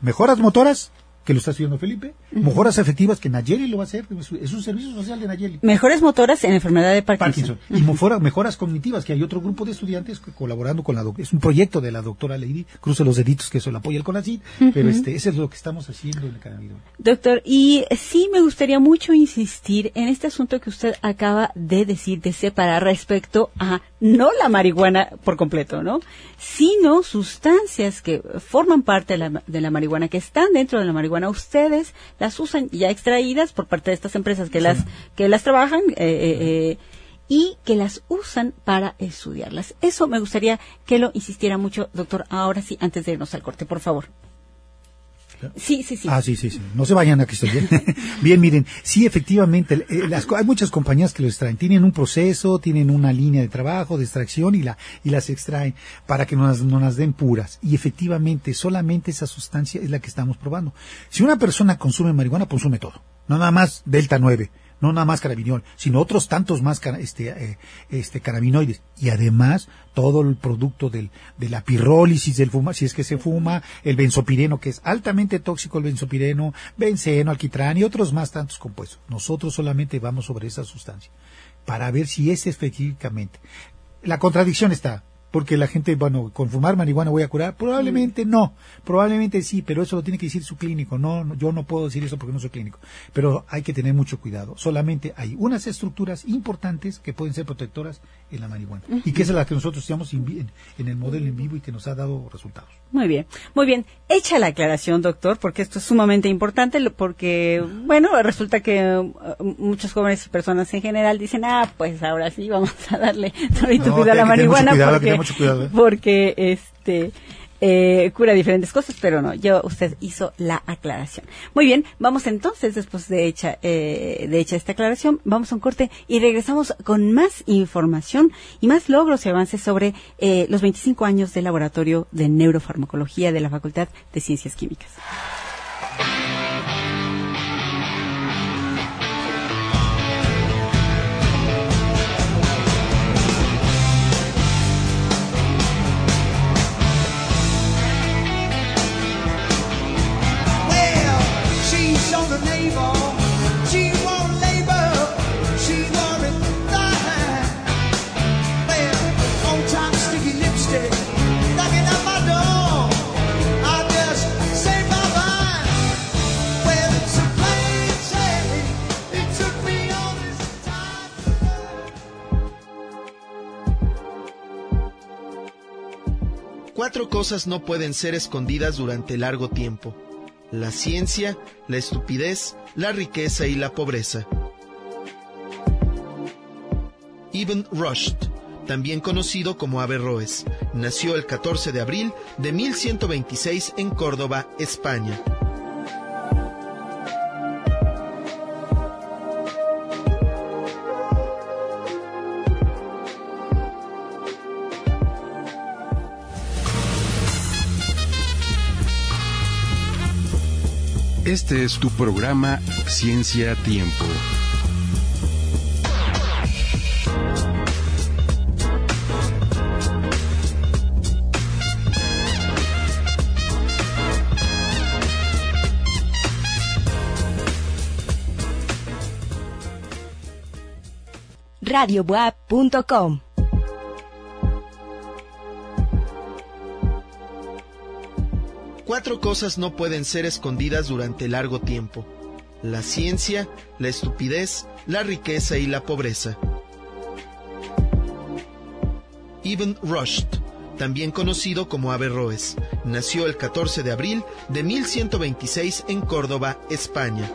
[SPEAKER 4] mejoras motoras, que lo está estudiando Felipe, mejoras efectivas, que Nayeli lo va a hacer, es un servicio social de Nayeli.
[SPEAKER 2] Mejores motoras en enfermedad de Parkinson.
[SPEAKER 4] Parkinson. Y mejora- mejoras cognitivas, que hay otro grupo de estudiantes que colaborando con la doc- es un proyecto de la doctora Lady, cruce los deditos que eso lo apoya el CONACYT, pero este, ese es lo que estamos haciendo en el cannabidol.
[SPEAKER 2] Doctor, y sí me gustaría mucho insistir en este asunto que usted acaba de decir, de separar respecto a no la marihuana por completo, ¿no? Sino sustancias que forman parte de la, de la marihuana, que están dentro de la marihuana. Ustedes las usan ya extraídas por parte de estas empresas que las que las trabajan eh, eh, eh, y que las usan para estudiarlas. Eso me gustaría que lo insistiera mucho, doctor, ahora sí, antes de irnos al corte, por favor. Sí, sí, sí.
[SPEAKER 4] Ah, sí, sí, sí. No se vayan, aquí estoy bien. bien, miren, sí, efectivamente, eh, las, hay muchas compañías que lo extraen. Tienen un proceso, tienen una línea de trabajo, de extracción y, la, y las extraen para que no no las den puras. Y efectivamente, solamente esa sustancia es la que estamos probando. Si una persona consume marihuana, consume todo. No nada más Delta 9 no nada más carabinol, sino otros tantos más este, eh, este, carabinoides. Y además, todo el producto del, de la pirrólisis del fuma, si es que se fuma, el benzopireno, que es altamente tóxico el benzopireno, benceno, alquitrán y otros más tantos compuestos. Nosotros solamente vamos sobre esa sustancia para ver si es específicamente. La contradicción está, porque la gente, bueno, con fumar marihuana voy a curar. Probablemente mm. no, probablemente sí, pero eso lo tiene que decir su clínico. No, yo no puedo decir eso porque no soy clínico. Pero hay que tener mucho cuidado. Solamente hay unas estructuras importantes que pueden ser protectoras en la marihuana. Y que es la que nosotros estamos en, el modelo en vivo y que nos ha dado resultados.
[SPEAKER 2] Muy bien, muy bien. Hecha la aclaración, doctor, porque esto es sumamente importante, porque, bueno, resulta que uh, muchos jóvenes y personas en general dicen, ah, pues ahora sí, vamos a darle todo a la marihuana porque ¿eh? porque este eh, cura diferentes cosas, pero no, yo usted hizo la aclaración. Muy bien, vamos entonces, después de hecha, eh, de hecha esta aclaración, vamos a un corte y regresamos con más información y más logros y avances sobre eh, los 25 años del Laboratorio de Neurofarmacología de la Facultad de Ciencias Químicas.
[SPEAKER 5] Cosas no pueden ser escondidas durante largo tiempo. La ciencia, la estupidez, la riqueza y la pobreza. Ibn Rushd, también conocido como Averroes, nació el 14 de abril de 1126 en Córdoba, España.
[SPEAKER 3] Este es tu programa Ciencia Tiempo.
[SPEAKER 6] radiobuap.com
[SPEAKER 5] Cuatro cosas no pueden ser escondidas durante largo tiempo. La ciencia, la estupidez, la riqueza y la pobreza. Ibn Rushd, también conocido como Averroes, nació el 14 de abril de 1126 en Córdoba, España.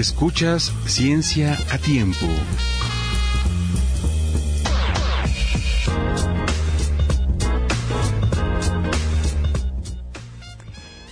[SPEAKER 3] Escuchas Ciencia a Tiempo.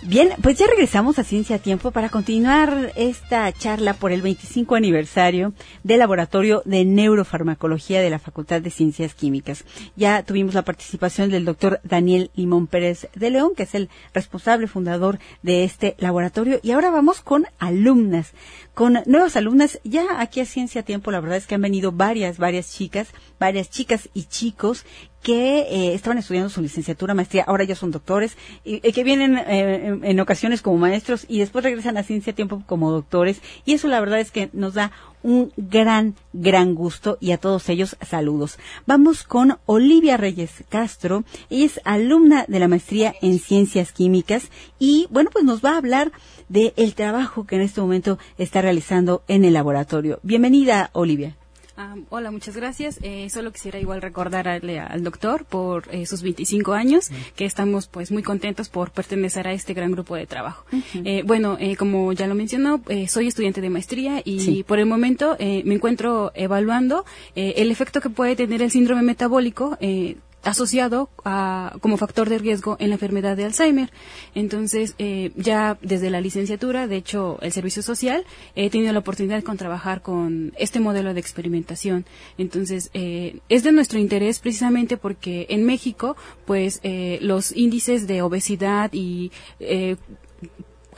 [SPEAKER 2] Bien, pues ya regresamos a Ciencia a Tiempo para continuar esta charla por el 25 aniversario del Laboratorio de Neurofarmacología de la Facultad de Ciencias Químicas. Ya tuvimos la participación del doctor Daniel Limón Pérez de León, que es el responsable fundador de este laboratorio. Y ahora vamos con alumnas, con nuevas alumnas. Ya aquí a Ciencia Tiempo, la verdad es que han venido varias, varias chicas, varias chicas y chicos que eh, estaban estudiando su licenciatura, maestría, ahora ya son doctores, y, que vienen eh, en, ocasiones como maestros y después regresan a ciencia tiempo como doctores. Y eso la verdad es que nos da un gran, gran gusto y a todos ellos saludos. Vamos con Olivia Reyes Castro. Ella es alumna de la maestría en ciencias químicas y bueno, pues nos va a hablar del el trabajo que en este momento está realizando en el laboratorio. Bienvenida, Olivia.
[SPEAKER 6] Ah, hola, muchas gracias. Eh, solo quisiera igual recordarle al doctor por eh, sus 25 años que estamos pues muy contentos por pertenecer a este gran grupo de trabajo. Eh, bueno, eh, como ya lo mencionó, eh, soy estudiante de maestría y
[SPEAKER 2] Sí.
[SPEAKER 6] por el momento eh, me encuentro evaluando eh, el efecto que puede tener el síndrome metabólico eh, asociado a, como factor de riesgo en la enfermedad de Alzheimer. Entonces, eh, ya desde la licenciatura, de hecho, el servicio social, he tenido la oportunidad de trabajar con este modelo de experimentación. Entonces, eh, es de nuestro interés precisamente porque en México, pues, eh, los índices de obesidad y eh,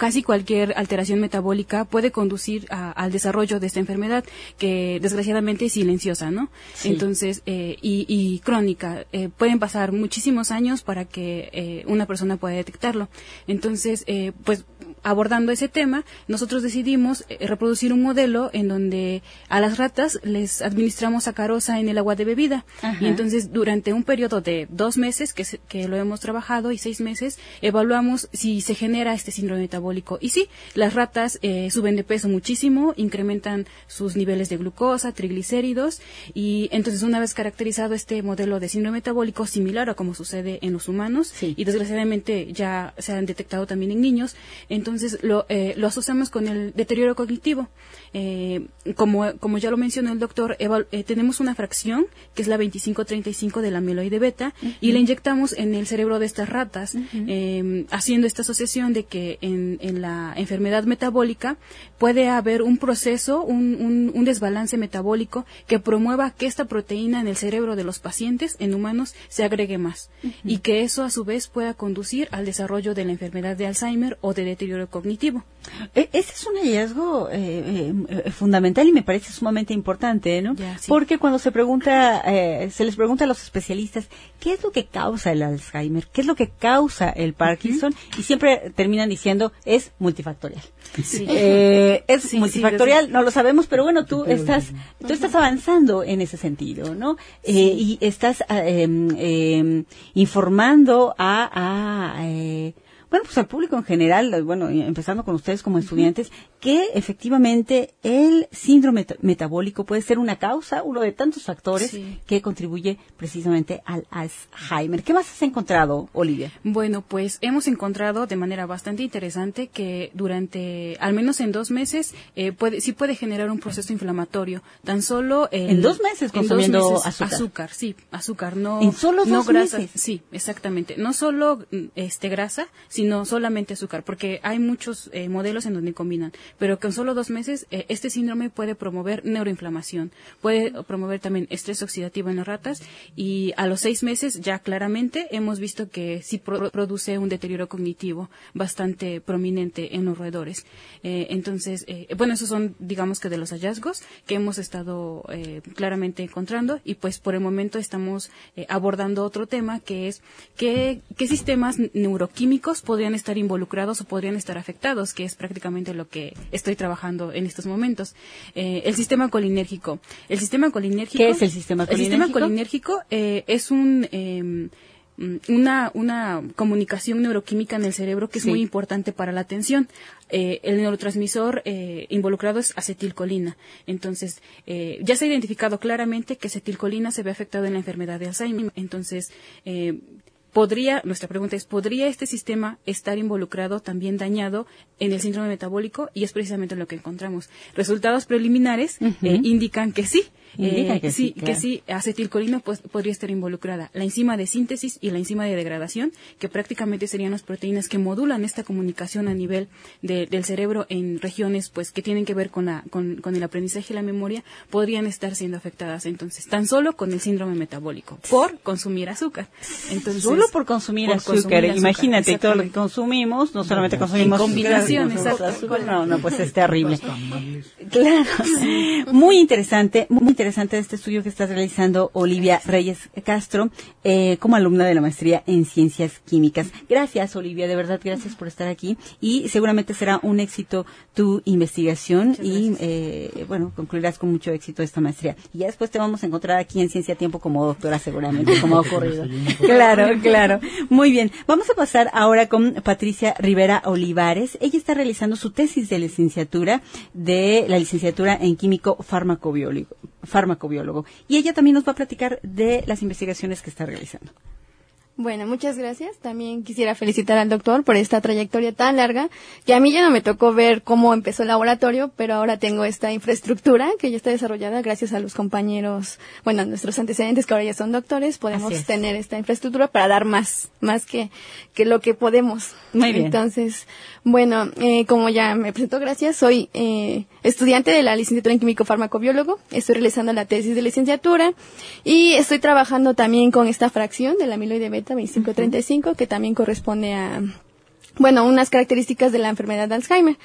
[SPEAKER 6] casi cualquier alteración metabólica puede conducir a- al desarrollo de esta enfermedad que desgraciadamente es silenciosa, ¿no?
[SPEAKER 2] Sí.
[SPEAKER 6] Entonces, eh, y, y crónica. Eh, pueden pasar muchísimos años para que eh, una persona pueda detectarlo. Entonces, eh, pues abordando ese tema, nosotros decidimos eh, reproducir un modelo en donde a las ratas les administramos sacarosa en el agua de bebida.
[SPEAKER 2] Ajá.
[SPEAKER 6] Y entonces, durante un periodo de dos meses que, que lo hemos trabajado y seis meses, evaluamos si se genera este síndrome metabólico. Y sí, las ratas eh, suben de peso muchísimo, incrementan sus niveles de glucosa, triglicéridos, y entonces una vez caracterizado este modelo de síndrome metabólico similar a como sucede en los humanos,
[SPEAKER 2] Sí.
[SPEAKER 6] y desgraciadamente ya se han detectado también en niños, entonces lo, eh, lo asociamos con el deterioro cognitivo. Eh, como, como ya lo mencionó el doctor, eh, tenemos una fracción que es la 2535 de la amiloide beta y la inyectamos en el cerebro de estas ratas, eh, haciendo esta asociación de que en, en la enfermedad metabólica puede haber un proceso, un, un- un desbalance metabólico que promueva que esta proteína en el cerebro de los pacientes, en humanos, se agregue más y que eso a su vez pueda conducir al desarrollo de la enfermedad de Alzheimer o de deterioro cognitivo.
[SPEAKER 2] E- Ese es un hallazgo eh, eh, fundamental y me parece sumamente importante, ¿no?
[SPEAKER 6] Ya, sí.
[SPEAKER 2] Porque cuando se pregunta, eh, se les pregunta a los especialistas qué es lo que causa el Alzheimer, qué es lo que causa el Parkinson, y siempre terminan diciendo es multifactorial.
[SPEAKER 6] Sí.
[SPEAKER 2] Eh, es
[SPEAKER 6] Sí,
[SPEAKER 2] multifactorial, no lo sabemos, pero bueno, tú estás, tú estás avanzando en ese sentido, ¿no? Y estás ah, em, em, informando a, a, eh, bueno, pues al público en general, bueno, empezando con ustedes como estudiantes, que efectivamente el síndrome meta- metabólico puede ser una causa, uno de tantos factores
[SPEAKER 6] Sí.
[SPEAKER 2] que contribuye precisamente al Alzheimer. ¿Qué más has encontrado, Olivia?
[SPEAKER 6] Bueno, pues hemos encontrado de manera bastante interesante que durante, al menos en dos meses, eh, puede, sí puede generar un proceso inflamatorio. Tan solo el-
[SPEAKER 2] En dos meses
[SPEAKER 6] dos
[SPEAKER 2] consumiendo
[SPEAKER 6] meses,
[SPEAKER 2] azúcar.
[SPEAKER 6] azúcar, sí, azúcar, no.
[SPEAKER 2] ¿En solo
[SPEAKER 6] no
[SPEAKER 2] dos
[SPEAKER 6] grasa,
[SPEAKER 2] meses?
[SPEAKER 6] Sí, exactamente. No solo mm, este grasa, sino solamente azúcar, porque hay muchos eh, modelos en donde combinan. Pero con solo dos meses, eh, este síndrome puede promover neuroinflamación, puede promover también estrés oxidativo en las ratas y a los seis meses ya claramente hemos visto que sí pro- produce un deterioro cognitivo bastante prominente en los roedores. Eh, entonces, eh, bueno, esos son, digamos que de los hallazgos que hemos estado eh, claramente encontrando y pues por el momento estamos abordando otro tema que es qué, qué sistemas neuroquímicos podrían estar involucrados o podrían estar afectados, que es prácticamente lo que estoy trabajando en estos momentos. Eh, el sistema colinérgico. El sistema colinérgico.
[SPEAKER 2] ¿Qué es el sistema
[SPEAKER 6] El sistema
[SPEAKER 2] colinérgico?
[SPEAKER 6] colinérgico eh, es un em, una, una comunicación neuroquímica en el cerebro que es
[SPEAKER 2] Sí.
[SPEAKER 6] muy importante para la atención. Eh, el neurotransmisor eh, involucrado es acetilcolina. Entonces, eh, ya se ha identificado claramente que acetilcolina se ve afectado en la enfermedad de Alzheimer. Entonces, eh, podría, nuestra pregunta es, ¿podría este sistema estar involucrado, también dañado en el síndrome metabólico? Y es precisamente lo que encontramos. Resultados preliminares eh, indican que sí. Eh,
[SPEAKER 2] que sí,
[SPEAKER 6] que sí, acetilcolina pues, podría estar involucrada. La enzima de síntesis y la enzima de degradación, que prácticamente serían las proteínas que modulan esta comunicación a nivel de- del cerebro en regiones pues que tienen que ver con, la, con, con el aprendizaje y la memoria, podrían estar siendo afectadas entonces, tan solo con el síndrome metabólico, por consumir azúcar. Entonces,
[SPEAKER 2] Solo por consumir
[SPEAKER 6] por
[SPEAKER 2] azúcar.
[SPEAKER 6] consumir azúcar,
[SPEAKER 2] Imagínate todo lo que consumimos, no solamente consumimos
[SPEAKER 6] En combinación,
[SPEAKER 2] azúcar,
[SPEAKER 6] exacto.
[SPEAKER 2] azúcar, no, no, pues es terrible. Claro. Muy interesante, muy interesante este estudio que estás realizando, Olivia Reyes Castro, eh, como alumna de la maestría en Ciencias Químicas. Gracias, Olivia, de verdad, gracias por estar aquí. Y seguramente será un éxito tu investigación y, eh, bueno, concluirás con mucho éxito esta maestría. Y ya después te vamos a encontrar aquí en Ciencia Tiempo como doctora, seguramente, como ha ocurrido. Claro, claro. Muy bien. Vamos a pasar ahora con Patricia Rivera Olivares. Ella está realizando su tesis de licenciatura de la licenciatura en químico farmacobiólogo. Farmacobiólogo. Y ella también nos va a platicar de las investigaciones que está realizando.
[SPEAKER 7] Bueno, muchas gracias. También quisiera felicitar al doctor por esta trayectoria tan larga, que a mí ya no me tocó ver cómo empezó el laboratorio, pero ahora tengo esta infraestructura que ya está desarrollada gracias a los compañeros, bueno, nuestros antecedentes que ahora ya son doctores, podemos tener esta infraestructura para dar más, más que, que lo que podemos.
[SPEAKER 2] Muy bien.
[SPEAKER 7] Entonces, bueno, eh, como ya me presento, gracias, soy eh, estudiante de la licenciatura en químico farmacobiólogo, estoy realizando la tesis de licenciatura y estoy trabajando también con esta fracción de la amiloide beta 2535, que también corresponde a, bueno, unas características de la enfermedad de Alzheimer.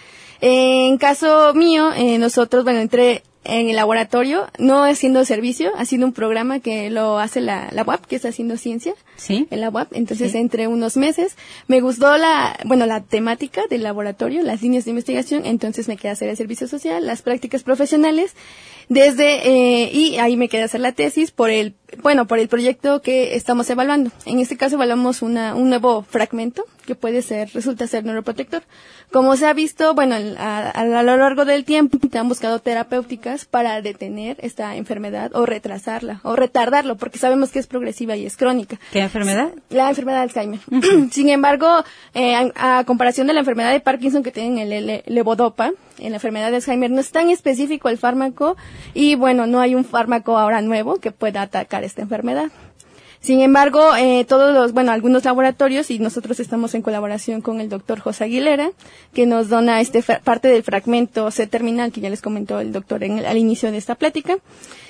[SPEAKER 7] En caso mío, eh, nosotros, bueno, entré en el laboratorio, no haciendo servicio, haciendo un programa que lo hace la, la UAP, que está haciendo ciencia.
[SPEAKER 2] Sí.
[SPEAKER 7] En la UAP. Entonces, entre unos meses, me gustó la, bueno, la temática del laboratorio, las líneas de investigación, entonces me quedé a hacer el servicio social, las prácticas profesionales, desde, eh, y ahí me quedé a hacer la tesis por el bueno, por el proyecto que estamos evaluando. En este caso evaluamos una, un nuevo fragmento que puede ser, resulta ser neuroprotector. Como se ha visto, bueno, a, a, lo largo del tiempo se han buscado terapéuticas para detener esta enfermedad o retrasarla o retardarlo, porque sabemos que es progresiva y es crónica.
[SPEAKER 2] ¿Qué enfermedad?
[SPEAKER 7] La enfermedad de Alzheimer. Sin embargo, eh, a, a, comparación de la enfermedad de Parkinson que tienen el, el levodopa, en la enfermedad de Alzheimer no es tan específico el fármaco y bueno, no hay un fármaco ahora nuevo que pueda atacar esta enfermedad. Sin embargo, eh, todos los, bueno, algunos laboratorios y nosotros estamos en colaboración con el doctor José Aguilera, que nos dona este parte del fragmento C terminal que ya les comentó el doctor al inicio de esta plática,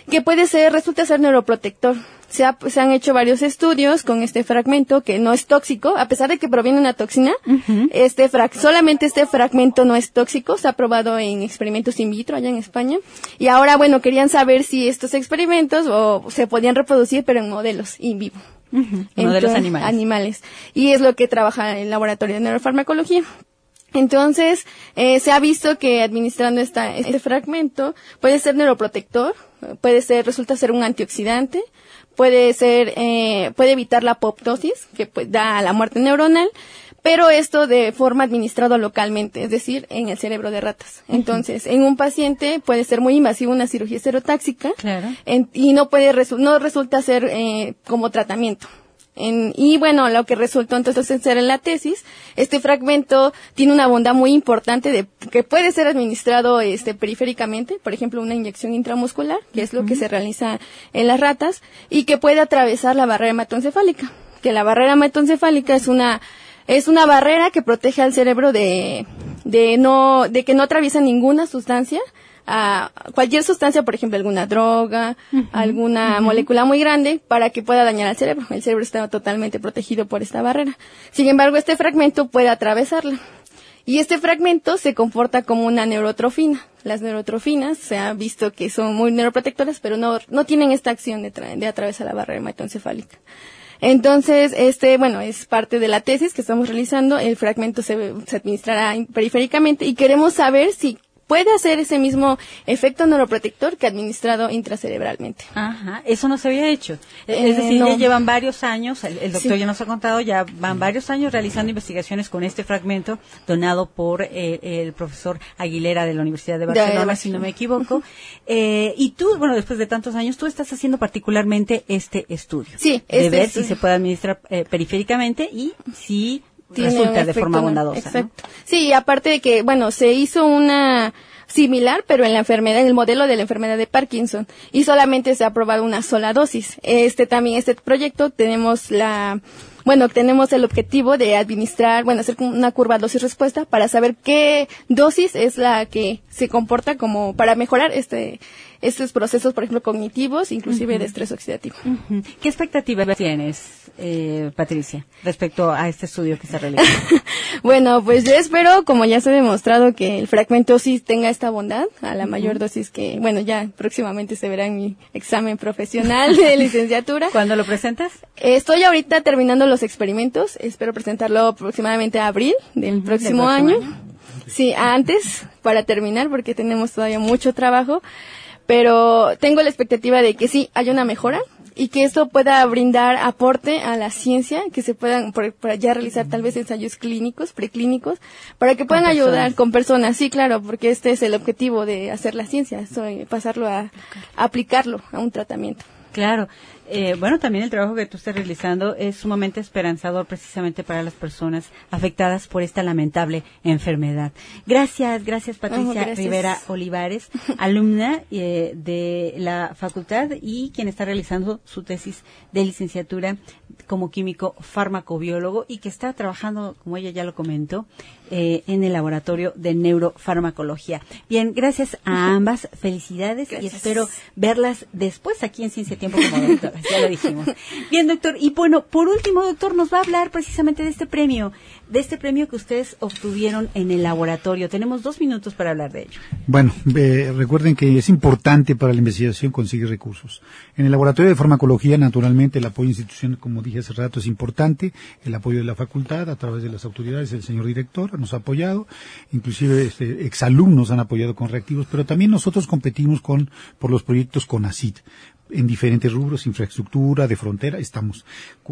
[SPEAKER 7] que puede ser, resulta ser neuroprotector. Se, ha, se, han hecho varios estudios con este fragmento que no es tóxico, a pesar de que proviene de una toxina. Uh -huh. Este frag, solamente este fragmento no es tóxico, se ha probado en experimentos in vitro allá en España. Y ahora, bueno, querían saber si estos experimentos o, se podían reproducir, pero en modelos in vivo.
[SPEAKER 2] Uh -huh. Entonces, modelos animales.
[SPEAKER 7] animales. Y es lo que trabaja el laboratorio de neurofarmacología. Entonces, eh, se ha visto que administrando esta, este fragmento puede ser neuroprotector, puede ser, resulta ser un antioxidante, puede ser, eh, puede evitar la apoptosis, que pues, da la muerte neuronal, pero esto de forma administrado localmente, es decir, en el cerebro de ratas. Entonces, uh -huh. en un paciente puede ser muy invasivo una cirugía serotáxica
[SPEAKER 2] claro.
[SPEAKER 7] en, y no puede resu no resulta ser eh, como tratamiento. En, y bueno, lo que resultó entonces ser en la tesis, este fragmento tiene una bondad muy importante de que puede ser administrado este periféricamente, por ejemplo, una inyección intramuscular, que es lo uh -huh. que se realiza en las ratas, y que puede atravesar la barrera hematoencefálica, que la barrera hematoencefálica es una es una barrera que protege al cerebro de, de no, de que no atraviesa ninguna sustancia, a cualquier sustancia, por ejemplo, alguna droga, uh -huh, alguna uh -huh. molécula muy grande, para que pueda dañar al cerebro. El cerebro está totalmente protegido por esta barrera. Sin embargo, este fragmento puede atravesarla. Y este fragmento se comporta como una neurotrofina. Las neurotrofinas se ha visto que son muy neuroprotectoras, pero no, no tienen esta acción de, de atravesar la barrera hematoencefálica. Entonces, este, bueno, es parte de la tesis que estamos realizando. El fragmento se, se administrará periféricamente y queremos saber si puede hacer ese mismo efecto neuroprotector que administrado intracerebralmente.
[SPEAKER 2] Ajá, eso no se había hecho. Eh, es decir, no. ya llevan varios años, el, el doctor sí. ya nos ha contado, ya van varios años realizando investigaciones con este fragmento donado por eh, el profesor Aguilera de la Universidad de Barcelona, de si no me equivoco. eh, y tú, bueno, después de tantos años, tú estás haciendo particularmente este estudio.
[SPEAKER 7] Sí,
[SPEAKER 2] de
[SPEAKER 7] este
[SPEAKER 2] ver
[SPEAKER 7] estudio.
[SPEAKER 2] si se puede administrar eh, periféricamente y si resulta de forma bondadosa.
[SPEAKER 7] Exacto. ¿no? Sí, aparte de que, bueno, se hizo una similar, pero en la enfermedad, en el modelo de la enfermedad de Parkinson, y solamente se ha aprobado una sola dosis. Este también, este proyecto, tenemos la, bueno, tenemos el objetivo de administrar, bueno, hacer una curva dosis-respuesta para saber qué dosis es la que se comporta como para mejorar este, estos procesos, por ejemplo, cognitivos, inclusive uh -huh. de estrés oxidativo.
[SPEAKER 2] Uh -huh. ¿Qué expectativas tienes, eh, Patricia, respecto a este estudio que se realiza?
[SPEAKER 7] bueno, pues yo espero, como ya se ha demostrado, que el fragmento sí tenga esta bondad, a la uh -huh. mayor dosis que, bueno, ya próximamente se verá en mi examen profesional de licenciatura.
[SPEAKER 2] ¿Cuándo lo presentas?
[SPEAKER 7] Estoy ahorita terminando los experimentos, espero presentarlo aproximadamente a abril del próximo,
[SPEAKER 2] ¿Del próximo
[SPEAKER 7] año. año. Sí, antes, para terminar, porque tenemos todavía mucho trabajo pero tengo la expectativa de que sí, haya una mejora y que esto pueda brindar aporte a la ciencia, que se puedan por, por ya realizar tal vez ensayos clínicos, preclínicos, para que puedan ayudar con personas. Sí, claro, porque este es el objetivo de hacer la ciencia, soy pasarlo a, a aplicarlo a un tratamiento.
[SPEAKER 2] Claro. Eh, bueno, también el trabajo que tú estás realizando es sumamente esperanzador precisamente para las personas afectadas por esta lamentable enfermedad. Gracias, gracias Patricia
[SPEAKER 7] Oh, gracias.
[SPEAKER 2] Rivera Olivares, alumna eh, de la facultad y quien está realizando su tesis de licenciatura como químico farmacobiólogo y que está trabajando, como ella ya lo comentó, eh, en el laboratorio de neurofarmacología. Bien, gracias a ambas, felicidades y espero verlas después aquí en Ciencia Tiempo como doctora, ya lo dijimos. Bien, doctor, y bueno, por último, doctor, nos va a hablar precisamente de este premio, de este premio que ustedes obtuvieron en el laboratorio. Tenemos dos minutos para hablar de ello.
[SPEAKER 4] Bueno, eh, recuerden que es importante para la investigación conseguir recursos. En el laboratorio de farmacología, naturalmente, el apoyo institucional, como dije hace rato, es importante. El apoyo de la facultad, a través de las autoridades, el señor director nos ha apoyado. Inclusive, este, exalumnos han apoyado con reactivos, pero también nosotros competimos con, por los proyectos con ACID en diferentes rubros, infraestructura, de frontera, estamos,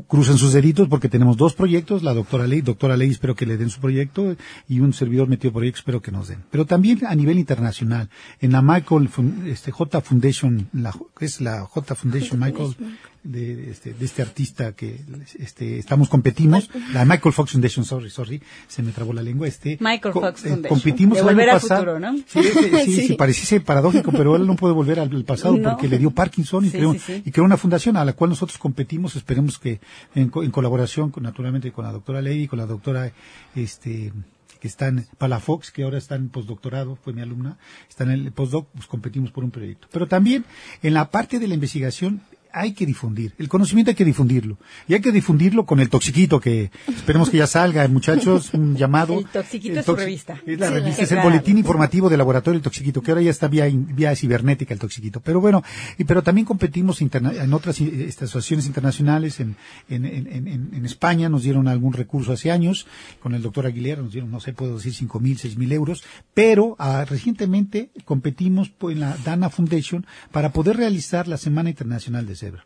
[SPEAKER 4] cruzan sus deditos porque tenemos dos proyectos, la doctora Ley, doctora Ley espero que le den su proyecto y un servidor metido por ahí espero que nos den. Pero también a nivel internacional, en la Michael, este, J Foundation, la, es la J Foundation Michael, de este, de este artista que este, estamos competimos, la Michael Fox Foundation, sorry, sorry, se me trabó la lengua, este.
[SPEAKER 2] Michael Fox Foundation.
[SPEAKER 4] Competimos
[SPEAKER 2] De volver al
[SPEAKER 4] pasado.
[SPEAKER 2] futuro, ¿no?
[SPEAKER 4] Sí, sí,
[SPEAKER 2] Sí.
[SPEAKER 4] sí, pareciese paradójico, pero él no puede volver al, al pasado
[SPEAKER 2] No.
[SPEAKER 4] porque le dio Parkinson y,
[SPEAKER 2] Sí,
[SPEAKER 4] creó,
[SPEAKER 2] sí,
[SPEAKER 4] y creó una fundación a la cual nosotros competimos. Esperemos que en, en colaboración, con, naturalmente, con la doctora Lady, con la doctora este que está en Palafox, que ahora está en postdoctorado, fue mi alumna, está en el postdoc, pues competimos por un proyecto. Pero también en la parte de la investigación hay que difundir. El conocimiento hay que difundirlo. Y hay que difundirlo con el toxiquito que esperemos que ya salga, muchachos, un llamado.
[SPEAKER 2] El Toxiquito
[SPEAKER 4] El
[SPEAKER 2] es su revista.
[SPEAKER 4] Es la
[SPEAKER 2] Sí,
[SPEAKER 4] revista, es el boletín informativo del laboratorio del Toxiquito, que ahora ya está vía, vía cibernética el Toxiquito. Pero bueno, y, pero también competimos interna- en otras eh, estas asociaciones internacionales, en, en, en, en, en España nos dieron algún recurso hace años, con el doctor Aguilera nos dieron, no sé, puedo decir cinco mil, seis mil euros, pero ah, recientemente competimos pues, en la Dana Foundation para poder realizar la Semana Internacional de Cerebro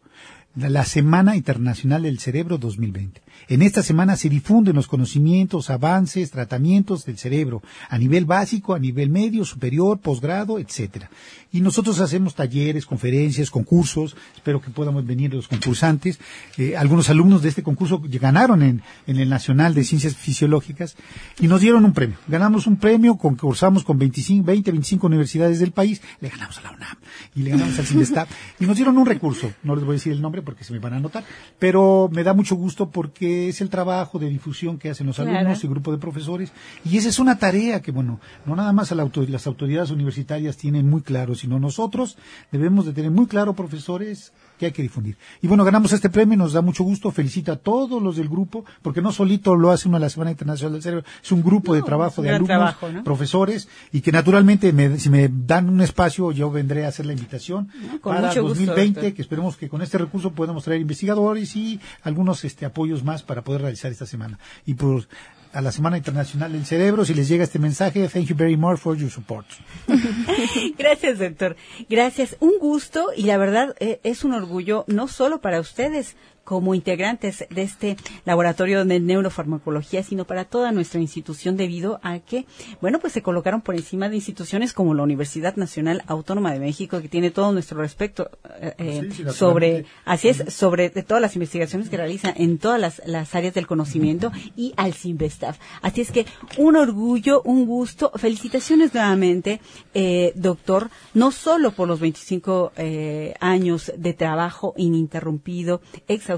[SPEAKER 4] la Semana Internacional del Cerebro 2020. En esta semana se difunden los conocimientos, avances, tratamientos del cerebro a nivel básico, a nivel medio, superior, posgrado, etcétera. Y nosotros hacemos talleres, conferencias, concursos. Espero que podamos venir los concursantes. Eh, algunos alumnos de este concurso ganaron en, en el Nacional de Ciencias Fisiológicas y nos dieron un premio. Ganamos un premio, concursamos con 25, 20, 25 universidades del país, le ganamos a la UNAM y le ganamos al CINESTAP y nos dieron un recurso. No les voy a decir el nombre porque se me van a anotar, pero me da mucho gusto porque es el trabajo de difusión que hacen los
[SPEAKER 2] Claro.
[SPEAKER 4] alumnos y grupo de profesores y esa es una tarea que, bueno, no nada más la las autoridades universitarias tienen muy claro, sino nosotros debemos de tener muy claro, profesores, que hay que difundir. Y bueno, ganamos este premio, nos da mucho gusto, felicito a todos los del grupo, porque no solito lo hace uno a la Semana Internacional del Cerebro, es un grupo de trabajo de alumnos,
[SPEAKER 2] trabajo, ¿no?
[SPEAKER 4] profesores, y que naturalmente me- si me dan un espacio, yo vendré a hacer la invitación
[SPEAKER 2] con
[SPEAKER 4] para
[SPEAKER 2] mucho gusto,
[SPEAKER 4] 2020,
[SPEAKER 2] doctor.
[SPEAKER 4] que esperemos que con este recurso podamos traer investigadores y algunos este apoyos más para poder realizar esta semana. Y por a la Semana Internacional del Cerebro, si les llega este mensaje, thank you very much for your support.
[SPEAKER 2] Gracias, doctor. Gracias. Un gusto y la verdad eh, es un orgullo no solo para ustedes como integrantes de este laboratorio de neurofarmacología, sino para toda nuestra institución debido a que, bueno, pues se colocaron por encima de instituciones como la Universidad Nacional Autónoma de México, que tiene todo nuestro respeto eh, eh,
[SPEAKER 4] Sí, sí, naturalmente.
[SPEAKER 2] sobre, así es, sobre de todas las investigaciones que realiza en todas las, las áreas del conocimiento y al CIMBESTAF. Así es que un orgullo, un gusto. Felicitaciones nuevamente, eh, doctor, no solo por los 25 eh, años de trabajo ininterrumpido, exhaustivo,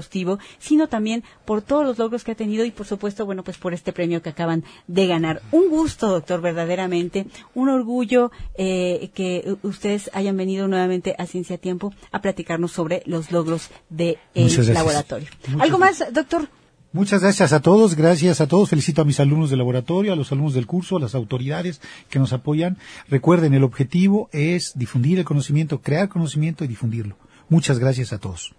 [SPEAKER 2] sino también por todos los logros que ha tenido y por supuesto, bueno, pues por este premio que acaban de ganar. Un gusto, doctor, verdaderamente, un orgullo eh, que ustedes hayan venido nuevamente a Ciencia Tiempo a platicarnos sobre los logros del
[SPEAKER 4] gracias.
[SPEAKER 2] laboratorio.
[SPEAKER 4] Muchas
[SPEAKER 2] ¿Algo más, doctor?
[SPEAKER 4] Muchas gracias a todos, gracias a todos. Felicito a mis alumnos del laboratorio, a los alumnos del curso, a las autoridades que nos apoyan. Recuerden, el objetivo es difundir el conocimiento, crear conocimiento y difundirlo. Muchas gracias a todos.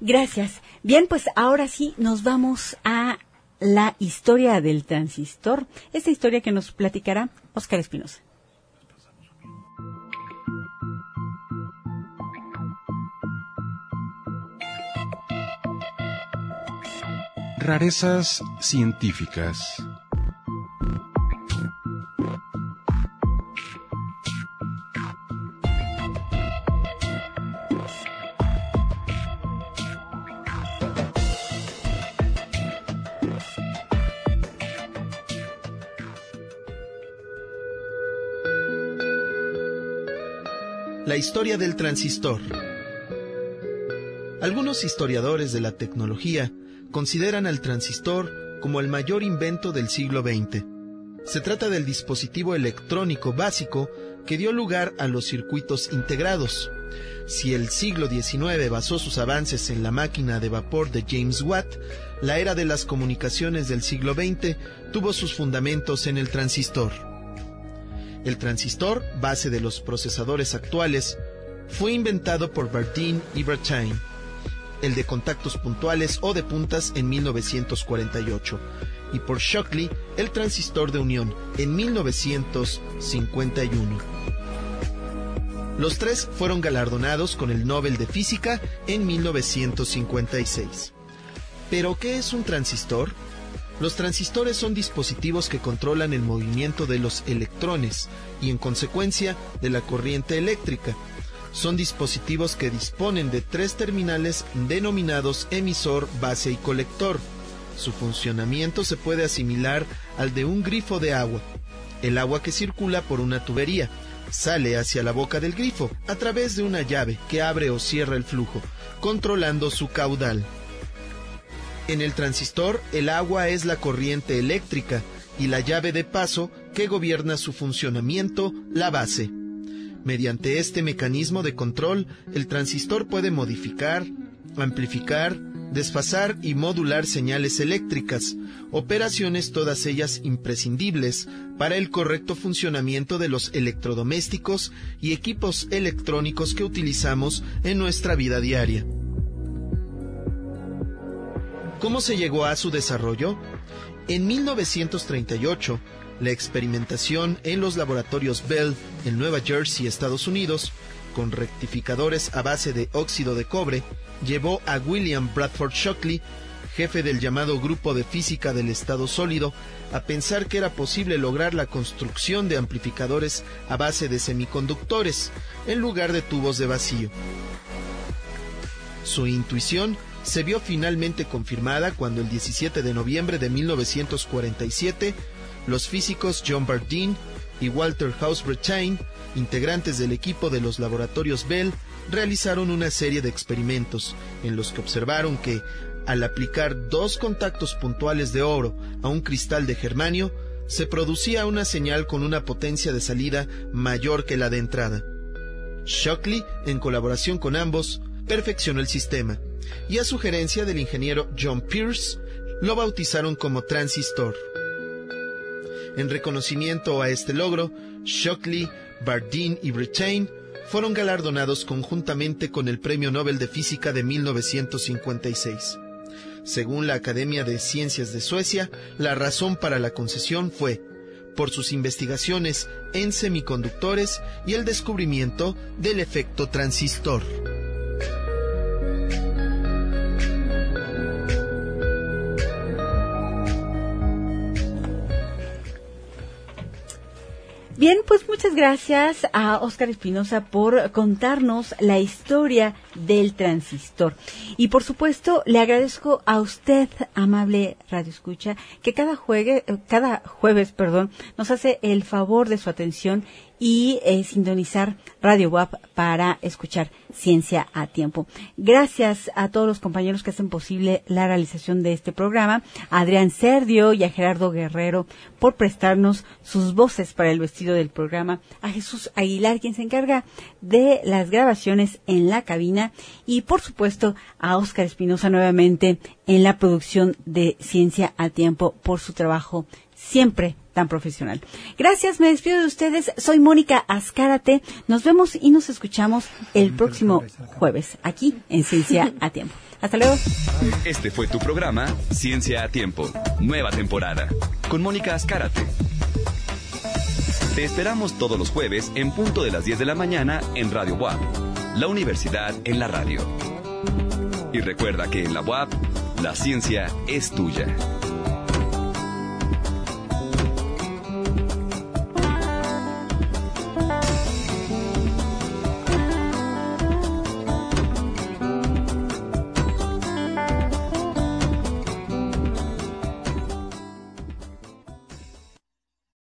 [SPEAKER 2] Gracias. Bien, pues ahora sí nos vamos a la historia del transistor. Esta historia que nos platicará Óscar Espinosa.
[SPEAKER 3] Rarezas científicas.
[SPEAKER 5] La historia del transistor. Algunos historiadores de la tecnología consideran al transistor como el mayor invento del siglo XX. Se trata del dispositivo electrónico básico que dio lugar a los circuitos integrados. Si el siglo XIX basó sus avances en la máquina de vapor de James Watt, la era de las comunicaciones del siglo XX tuvo sus fundamentos en el transistor. El transistor, base de los procesadores actuales, fue inventado por Bardeen y Bertin, el de contactos puntuales o de puntas en 1948, y por Shockley, el transistor de unión, en 1951. Los tres fueron galardonados con el Nobel de Física en 1956. ¿Pero qué es un transistor? Los transistores son dispositivos que controlan el movimiento de los electrones y en consecuencia de la corriente eléctrica. Son dispositivos que disponen de tres terminales denominados emisor, base y colector. Su funcionamiento se puede asimilar al de un grifo de agua. El agua que circula por una tubería sale hacia la boca del grifo a través de una llave que abre o cierra el flujo, controlando su caudal. En el transistor, el agua es la corriente eléctrica y la llave de paso que gobierna su funcionamiento, la base. Mediante este mecanismo de control, el transistor puede modificar, amplificar, desfasar y modular señales eléctricas, operaciones todas ellas imprescindibles para el correcto funcionamiento de los electrodomésticos y equipos electrónicos que utilizamos en nuestra vida diaria. ¿Cómo se llegó a su desarrollo? En 1938, la experimentación en los laboratorios Bell en Nueva Jersey, Estados Unidos, con rectificadores a base de óxido de cobre, llevó a William Bradford Shockley, jefe del llamado Grupo de Física del Estado Sólido, a pensar que era posible lograr la construcción de amplificadores a base de semiconductores, en lugar de tubos de vacío. Su intuición se vio finalmente confirmada cuando el 17 de noviembre de 1947 los físicos John Bardeen y Walter Hausbrechain, integrantes del equipo de los laboratorios Bell, realizaron una serie de experimentos en los que observaron que, al aplicar dos contactos puntuales de oro a un cristal de germanio, se producía una señal con una potencia de salida mayor que la de entrada. Shockley, en colaboración con ambos, perfeccionó el sistema, y a sugerencia del ingeniero John Pierce, lo bautizaron como transistor. En reconocimiento a este logro, Shockley, Bardeen y Brittain fueron galardonados conjuntamente con el Premio Nobel de Física de 1956. Según la Academia de Ciencias de Suecia, la razón para la concesión fue por sus investigaciones en semiconductores y el descubrimiento del efecto transistor.
[SPEAKER 2] Bien, pues muchas gracias a Óscar Espinosa por contarnos la historia del transistor. Y por supuesto, le agradezco a usted, amable Radio Escucha, que cada, juegue, cada jueves perdón, nos hace el favor de su atención y eh, sintonizar Radio WAP para escuchar Ciencia a Tiempo. Gracias a todos los compañeros que hacen posible la realización de este programa, a Adrián Serdio y a Gerardo Guerrero por prestarnos sus voces para el vestido del programa, a Jesús Aguilar quien se encarga de las grabaciones en la cabina y por supuesto a Óscar Espinosa nuevamente en la producción de Ciencia a Tiempo por su trabajo siempre tan profesional. Gracias, me despido de ustedes. Soy Mónica Azcárate. Nos vemos y nos escuchamos el próximo jueves aquí en Ciencia a Tiempo. Hasta luego.
[SPEAKER 1] Este fue tu programa Ciencia a Tiempo, nueva temporada, con Mónica Azcárate. Te esperamos todos los jueves en punto de las 10 de la mañana en Radio WAP, la universidad en la radio. Y recuerda que en la WAP
[SPEAKER 8] La ciencia es tuya.